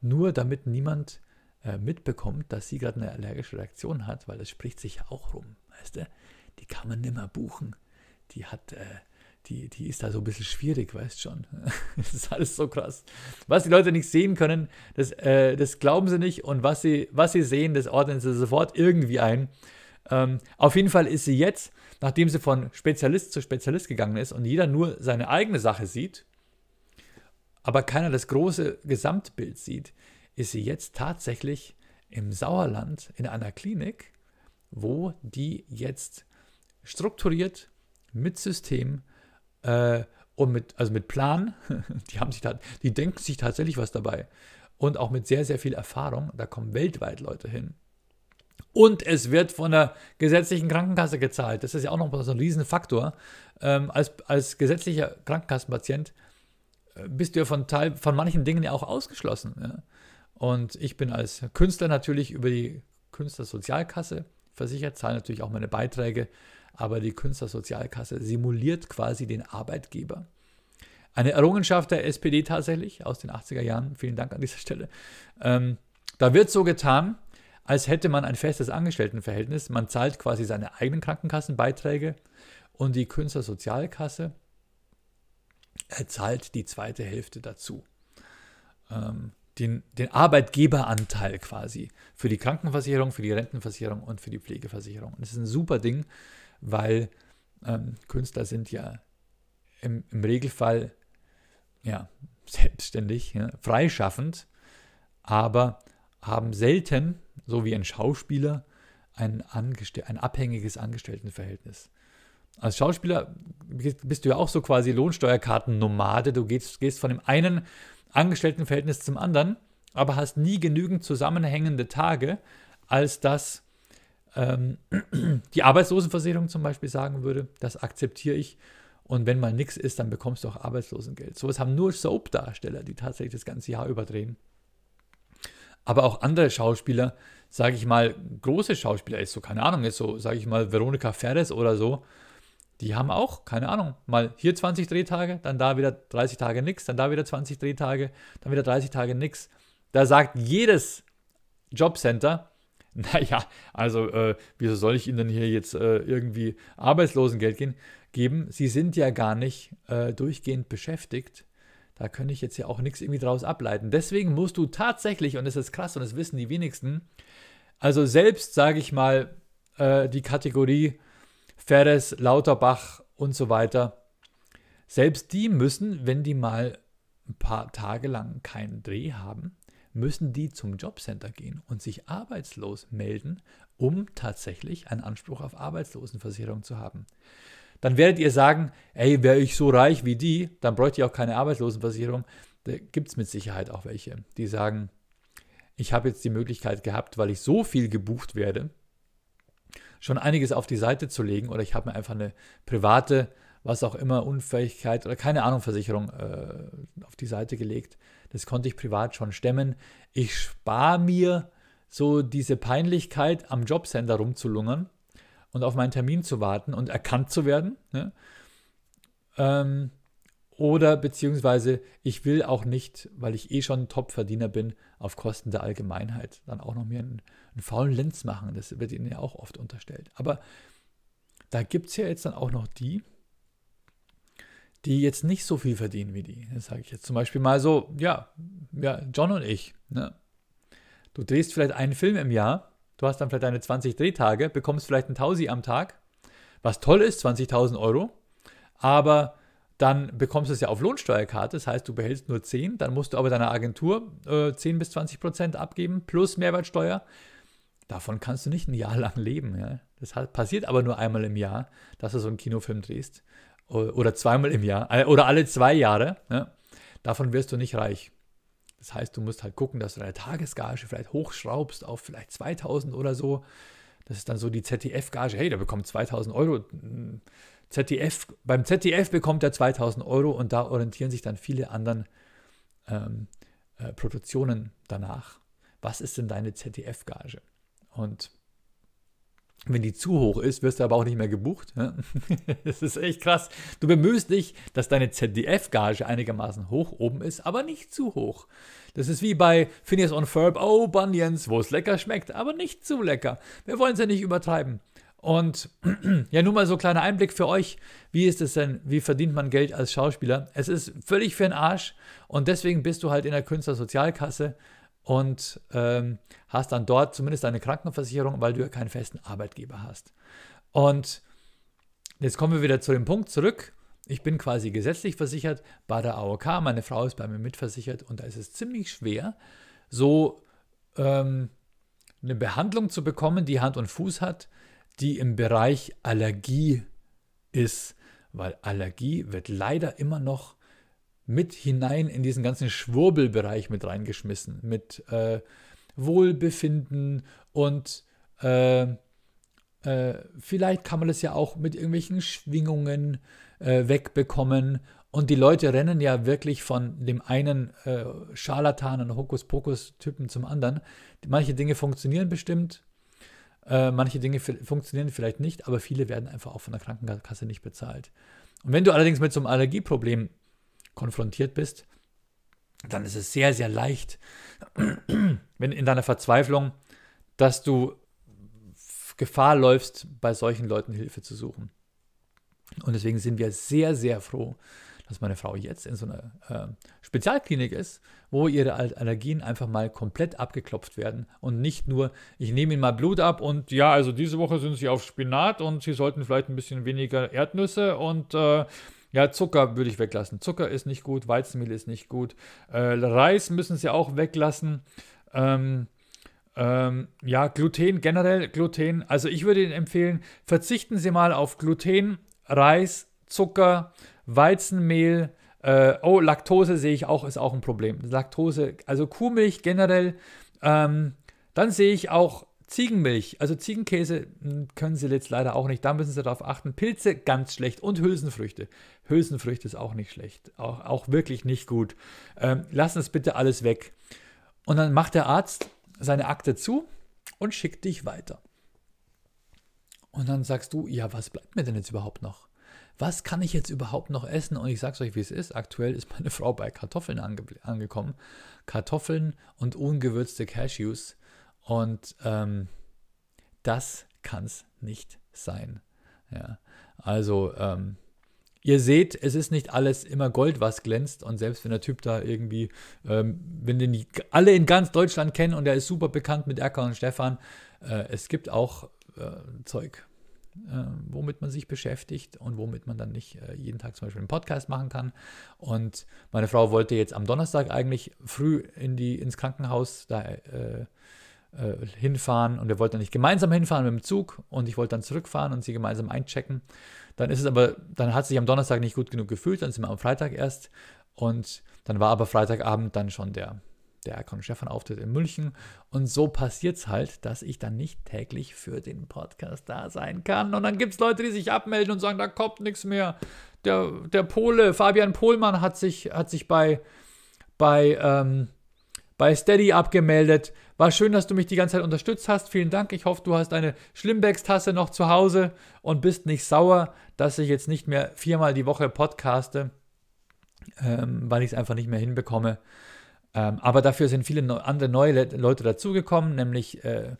nur damit niemand äh, mitbekommt, dass sie gerade eine allergische Reaktion hat, weil das spricht sich ja auch rum, weißt du? Die kann man nimmer buchen. Die hat, äh, die, die ist da so ein bisschen schwierig, weißt schon. das ist alles so krass. Was die Leute nicht sehen können, das, äh, das glauben sie nicht und was sie, was sie sehen, das ordnen sie sofort irgendwie ein. Ähm, auf jeden Fall ist sie jetzt, nachdem sie von Spezialist zu Spezialist gegangen ist und jeder nur seine eigene Sache sieht, aber keiner das große Gesamtbild sieht, ist sie jetzt tatsächlich im Sauerland in einer Klinik, wo die jetzt strukturiert mit System äh, und mit, also mit Plan, die haben sich da, die denken sich tatsächlich was dabei. Und auch mit sehr, sehr viel Erfahrung, da kommen weltweit Leute hin. Und es wird von der gesetzlichen Krankenkasse gezahlt. Das ist ja auch noch so ein Riesenfaktor. Ähm, als, als gesetzlicher Krankenkassenpatient äh, bist du ja von, Teil, von manchen Dingen ja auch ausgeschlossen. Ja? Und ich bin als Künstler natürlich über die Künstlersozialkasse versichert, zahle natürlich auch meine Beiträge aber die Künstlersozialkasse simuliert quasi den Arbeitgeber. Eine Errungenschaft der SPD tatsächlich aus den 80er Jahren, vielen Dank an dieser Stelle. Ähm, da wird so getan, als hätte man ein festes Angestelltenverhältnis. Man zahlt quasi seine eigenen Krankenkassenbeiträge und die Künstlersozialkasse zahlt die zweite Hälfte dazu. Ähm, den, den Arbeitgeberanteil quasi für die Krankenversicherung, für die Rentenversicherung und für die Pflegeversicherung. Und das ist ein super Ding, weil ähm, Künstler sind ja im, im Regelfall ja, selbstständig, ja, freischaffend, aber haben selten, so wie ein Schauspieler, ein, Angestell ein abhängiges Angestelltenverhältnis. Als Schauspieler bist du ja auch so quasi Lohnsteuerkarten-Nomade. Du gehst, gehst von dem einen Angestelltenverhältnis zum anderen, aber hast nie genügend zusammenhängende Tage, als dass ähm, die Arbeitslosenversicherung zum Beispiel sagen würde, das akzeptiere ich. Und wenn mal nichts ist, dann bekommst du auch Arbeitslosengeld. Sowas haben nur Soap-Darsteller, die tatsächlich das ganze Jahr überdrehen. Aber auch andere Schauspieler, sage ich mal, große Schauspieler, ist so, keine Ahnung, ist so, sage ich mal, Veronika Ferres oder so, die haben auch, keine Ahnung, mal hier 20 Drehtage, dann da wieder 30 Tage nichts, dann da wieder 20 Drehtage, dann wieder 30 Tage nichts. Da sagt jedes Jobcenter, naja, also äh, wieso soll ich Ihnen denn hier jetzt äh, irgendwie Arbeitslosengeld gehen, geben? Sie sind ja gar nicht äh, durchgehend beschäftigt. Da könnte ich jetzt ja auch nichts irgendwie draus ableiten. Deswegen musst du tatsächlich, und das ist krass und das wissen die wenigsten, also selbst, sage ich mal, äh, die Kategorie Ferres, Lauterbach und so weiter, selbst die müssen, wenn die mal ein paar Tage lang keinen Dreh haben, müssen die zum Jobcenter gehen und sich arbeitslos melden, um tatsächlich einen Anspruch auf Arbeitslosenversicherung zu haben. Dann werdet ihr sagen, ey, wäre ich so reich wie die, dann bräuchte ich auch keine Arbeitslosenversicherung. Da gibt es mit Sicherheit auch welche, die sagen, ich habe jetzt die Möglichkeit gehabt, weil ich so viel gebucht werde, schon einiges auf die Seite zu legen oder ich habe mir einfach eine private, was auch immer, Unfähigkeit oder keine Ahnung, Versicherung äh, auf die Seite gelegt. Das konnte ich privat schon stemmen. Ich spare mir so diese Peinlichkeit, am Jobcenter rumzulungern und auf meinen Termin zu warten und erkannt zu werden. Ne? Ähm, oder beziehungsweise ich will auch nicht, weil ich eh schon Topverdiener bin, auf Kosten der Allgemeinheit dann auch noch mir einen, einen faulen Lenz machen. Das wird ihnen ja auch oft unterstellt. Aber da gibt es ja jetzt dann auch noch die, die jetzt nicht so viel verdienen wie die. Das sage ich jetzt zum Beispiel mal so, ja, ja, John und ich. Ne? Du drehst vielleicht einen Film im Jahr, du hast dann vielleicht deine 20 Drehtage, bekommst vielleicht einen Tausi am Tag, was toll ist, 20.000 Euro, aber dann bekommst du es ja auf Lohnsteuerkarte, das heißt, du behältst nur 10, dann musst du aber deiner Agentur äh, 10 bis 20 Prozent abgeben, plus Mehrwertsteuer. Davon kannst du nicht ein Jahr lang leben. Ja? Das passiert aber nur einmal im Jahr, dass du so einen Kinofilm drehst. Oder zweimal im Jahr. Äh, oder alle zwei Jahre. Ja? Davon wirst du nicht reich. Das heißt, du musst halt gucken, dass du deine Tagesgage vielleicht hochschraubst auf vielleicht 2000 oder so. Das ist dann so die ZDF-Gage. Hey, der bekommt 2000 Euro. ZDF, beim ZDF bekommt er 2000 Euro und da orientieren sich dann viele anderen ähm, äh, Produktionen danach. Was ist denn deine ZDF-Gage? Und wenn die zu hoch ist, wirst du aber auch nicht mehr gebucht. Das ist echt krass. Du bemühst dich, dass deine ZDF-Gage einigermaßen hoch oben ist, aber nicht zu hoch. Das ist wie bei Phineas on Ferb, oh Bunions, wo es lecker schmeckt, aber nicht zu lecker. Wir wollen es ja nicht übertreiben. Und ja, nur mal so ein kleiner Einblick für euch. Wie ist es denn? Wie verdient man Geld als Schauspieler? Es ist völlig für den Arsch und deswegen bist du halt in der Künstlersozialkasse und ähm, hast dann dort zumindest eine Krankenversicherung, weil du ja keinen festen Arbeitgeber hast. Und jetzt kommen wir wieder zu dem Punkt zurück. Ich bin quasi gesetzlich versichert bei der AOK, meine Frau ist bei mir mitversichert und da ist es ziemlich schwer, so ähm, eine Behandlung zu bekommen, die Hand und Fuß hat, die im Bereich Allergie ist, weil Allergie wird leider immer noch mit hinein in diesen ganzen Schwurbelbereich mit reingeschmissen, mit äh, Wohlbefinden und äh, äh, vielleicht kann man das ja auch mit irgendwelchen Schwingungen äh, wegbekommen. Und die Leute rennen ja wirklich von dem einen äh, Scharlatan Hokuspokus-Typen zum anderen. Manche Dinge funktionieren bestimmt, äh, manche Dinge funktionieren vielleicht nicht, aber viele werden einfach auch von der Krankenkasse nicht bezahlt. Und wenn du allerdings mit so einem Allergieproblem konfrontiert bist, dann ist es sehr, sehr leicht, wenn in deiner Verzweiflung, dass du Gefahr läufst, bei solchen Leuten Hilfe zu suchen. Und deswegen sind wir sehr, sehr froh, dass meine Frau jetzt in so einer äh, Spezialklinik ist, wo ihre Allergien einfach mal komplett abgeklopft werden und nicht nur, ich nehme ihnen mal Blut ab und ja, also diese Woche sind sie auf Spinat und sie sollten vielleicht ein bisschen weniger Erdnüsse und äh, ja, Zucker würde ich weglassen. Zucker ist nicht gut, Weizenmehl ist nicht gut. Äh, Reis müssen Sie auch weglassen. Ähm, ähm, ja, Gluten, generell Gluten. Also ich würde Ihnen empfehlen, verzichten Sie mal auf Gluten, Reis, Zucker, Weizenmehl. Äh, oh, Laktose sehe ich auch, ist auch ein Problem. Laktose, also Kuhmilch generell. Ähm, dann sehe ich auch Ziegenmilch, also Ziegenkäse hm, können Sie jetzt leider auch nicht. Da müssen Sie darauf achten. Pilze ganz schlecht und Hülsenfrüchte. Hülsenfrüchte ist auch nicht schlecht. Auch, auch wirklich nicht gut. Ähm, lassen es bitte alles weg. Und dann macht der Arzt seine Akte zu und schickt dich weiter. Und dann sagst du, ja, was bleibt mir denn jetzt überhaupt noch? Was kann ich jetzt überhaupt noch essen? Und ich sag's euch, wie es ist. Aktuell ist meine Frau bei Kartoffeln ange angekommen. Kartoffeln und ungewürzte Cashews und ähm, das kann es nicht sein. Ja. Also, ähm, ihr seht, es ist nicht alles immer Gold, was glänzt. Und selbst wenn der Typ da irgendwie, ähm, wenn den alle in ganz Deutschland kennen und er ist super bekannt mit Erkan und Stefan, äh, es gibt auch äh, Zeug, äh, womit man sich beschäftigt und womit man dann nicht äh, jeden Tag zum Beispiel einen Podcast machen kann. Und meine Frau wollte jetzt am Donnerstag eigentlich früh in die, ins Krankenhaus, da äh, hinfahren und wir wollten nicht gemeinsam hinfahren mit dem Zug und ich wollte dann zurückfahren und sie gemeinsam einchecken. Dann ist es aber, dann hat sie sich am Donnerstag nicht gut genug gefühlt, dann sind wir am Freitag erst und dann war aber Freitagabend dann schon der, der Erkan Stefan auftritt in München. Und so passiert es halt, dass ich dann nicht täglich für den Podcast da sein kann. Und dann gibt es Leute, die sich abmelden und sagen, da kommt nichts mehr. Der, der Pole, Fabian Pohlmann, hat sich, hat sich bei, bei, ähm, bei Steady abgemeldet. War schön, dass du mich die ganze Zeit unterstützt hast. Vielen Dank. Ich hoffe, du hast eine Schlimmbecks-Tasse noch zu Hause und bist nicht sauer, dass ich jetzt nicht mehr viermal die Woche podcaste, ähm, weil ich es einfach nicht mehr hinbekomme. Ähm, aber dafür sind viele ne andere neue Le Leute dazugekommen, nämlich, äh,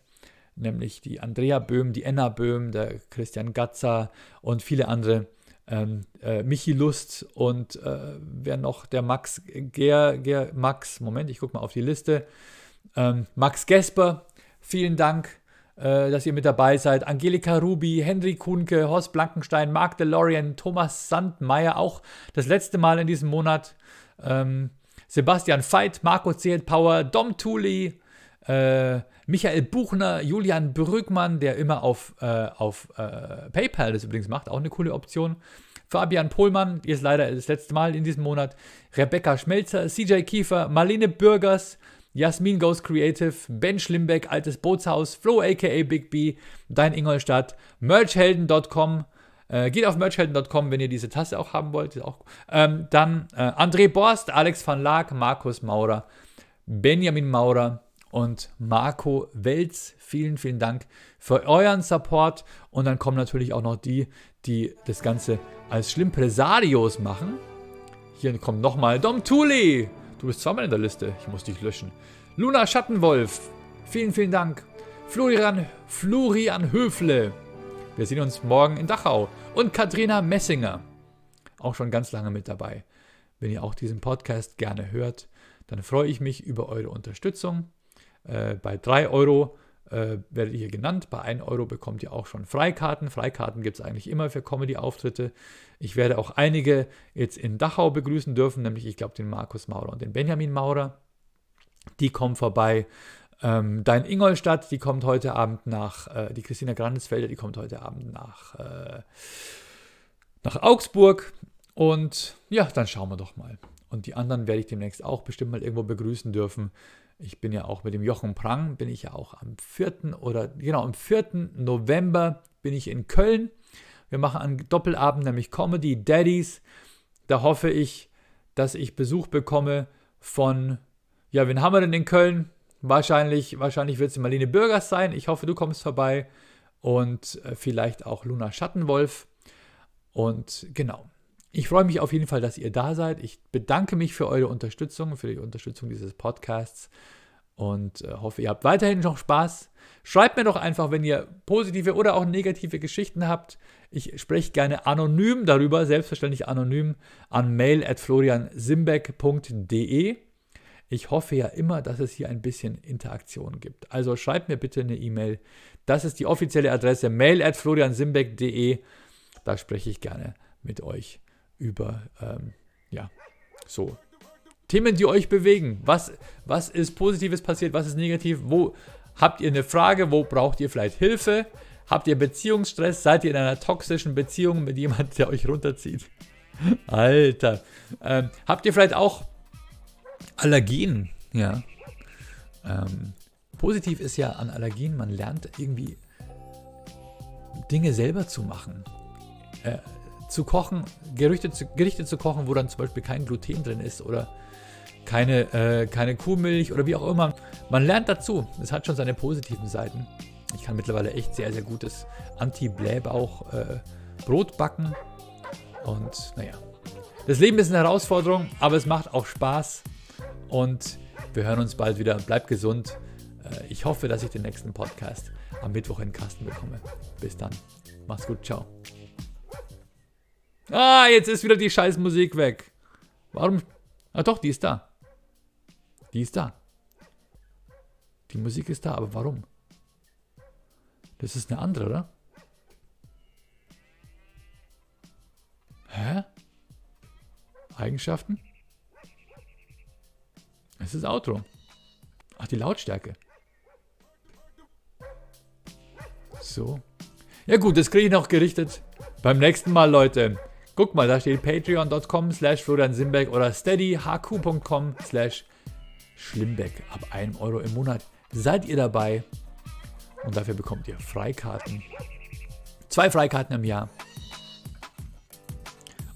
nämlich die Andrea Böhm, die Enna Böhm, der Christian Gatzer und viele andere. Ähm, äh, Michi Lust und äh, wer noch, der Max Ger, Ger Max, Moment, ich gucke mal auf die Liste. Ähm, Max Gesper, vielen Dank, äh, dass ihr mit dabei seid. Angelika Rubi, Henry Kuhnke, Horst Blankenstein, Mark DeLorean, Thomas Sandmeier, auch das letzte Mal in diesem Monat. Ähm, Sebastian Veit, Marco Power, Dom Thuli, äh, Michael Buchner, Julian Brückmann, der immer auf, äh, auf äh, PayPal das übrigens macht, auch eine coole Option. Fabian Pohlmann, die ist leider das letzte Mal in diesem Monat. Rebecca Schmelzer, CJ Kiefer, Marlene Bürgers, Jasmin Goes Creative, Ben Schlimbeck, Altes Bootshaus, Flo aka Big B, Dein Ingolstadt, Merchhelden.com, äh, geht auf merchhelden.com, wenn ihr diese Tasse auch haben wollt. Auch, ähm, dann äh, André Borst, Alex van Laak, Markus Maurer, Benjamin Maurer und Marco Welz. Vielen, vielen Dank für euren Support. Und dann kommen natürlich auch noch die, die das Ganze als Schlimmpresarios machen. Hier kommt nochmal Dom Thuli. Du bist zweimal in der Liste. Ich muss dich löschen. Luna Schattenwolf. Vielen, vielen Dank. Florian, Florian Höfle. Wir sehen uns morgen in Dachau. Und Katrina Messinger, auch schon ganz lange mit dabei. Wenn ihr auch diesen Podcast gerne hört, dann freue ich mich über eure Unterstützung. Äh, bei 3 Euro äh, werdet ihr hier genannt. Bei 1 Euro bekommt ihr auch schon Freikarten. Freikarten gibt es eigentlich immer für Comedy-Auftritte. Ich werde auch einige jetzt in Dachau begrüßen dürfen, nämlich ich glaube den Markus Maurer und den Benjamin Maurer. Die kommen vorbei. Ähm, Dein Ingolstadt, die kommt heute Abend nach, äh, die Christina Grandesfelder, die kommt heute Abend nach, äh, nach Augsburg. Und ja, dann schauen wir doch mal. Und die anderen werde ich demnächst auch bestimmt mal irgendwo begrüßen dürfen. Ich bin ja auch mit dem Jochen Prang, bin ich ja auch am 4. oder genau, am 4. November bin ich in Köln. Wir machen einen Doppelabend, nämlich Comedy Daddies. Da hoffe ich, dass ich Besuch bekomme von, ja, wen haben wir denn in Köln? Wahrscheinlich, wahrscheinlich wird es Marlene Bürgers sein. Ich hoffe, du kommst vorbei. Und äh, vielleicht auch Luna Schattenwolf. Und genau. Ich freue mich auf jeden Fall, dass ihr da seid. Ich bedanke mich für eure Unterstützung, für die Unterstützung dieses Podcasts und äh, hoffe, ihr habt weiterhin noch Spaß. Schreibt mir doch einfach, wenn ihr positive oder auch negative Geschichten habt. Ich spreche gerne anonym darüber, selbstverständlich anonym, an mail at floriansimbeck.de. Ich hoffe ja immer, dass es hier ein bisschen Interaktion gibt. Also schreibt mir bitte eine E-Mail. Das ist die offizielle Adresse mail at floriansimbeck.de. Da spreche ich gerne mit euch über, ähm, ja, so Themen, die euch bewegen. Was, was ist Positives passiert? Was ist negativ? Wo habt ihr eine Frage? Wo braucht ihr vielleicht Hilfe? Habt ihr Beziehungsstress? Seid ihr in einer toxischen Beziehung mit jemandem, der euch runterzieht? Alter. Ähm, habt ihr vielleicht auch Allergien, ja. Ähm, positiv ist ja an Allergien, man lernt irgendwie Dinge selber zu machen. Äh, zu kochen, Gerichte zu, Gerichte zu kochen, wo dann zum Beispiel kein Gluten drin ist oder keine, äh, keine Kuhmilch oder wie auch immer. Man lernt dazu. Es hat schon seine positiven Seiten. Ich kann mittlerweile echt sehr, sehr gutes Anti-Blähbauch äh, backen. Und naja, das Leben ist eine Herausforderung, aber es macht auch Spaß. Und wir hören uns bald wieder. Bleibt gesund. Äh, ich hoffe, dass ich den nächsten Podcast am Mittwoch in den Kasten bekomme. Bis dann. Mach's gut. Ciao. Ah, jetzt ist wieder die scheiß Musik weg. Warum? Ah doch, die ist da. Die ist da. Die Musik ist da, aber warum? Das ist eine andere, oder? Hä? Eigenschaften? Es ist Outro. Ach, die Lautstärke. So. Ja gut, das kriege ich noch gerichtet. Beim nächsten Mal, Leute. Guck mal, da steht patreon.com slash Florian Simberg oder steadyhq.com slash Schlimbeck ab einem Euro im Monat. Seid ihr dabei? Und dafür bekommt ihr Freikarten. Zwei Freikarten im Jahr.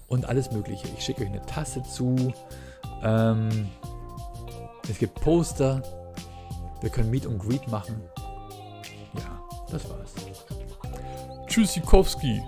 Und alles Mögliche. Ich schicke euch eine Tasse zu. Ähm, es gibt Poster. Wir können Meet und Greet machen. Ja, das war's. Tschüssikowski.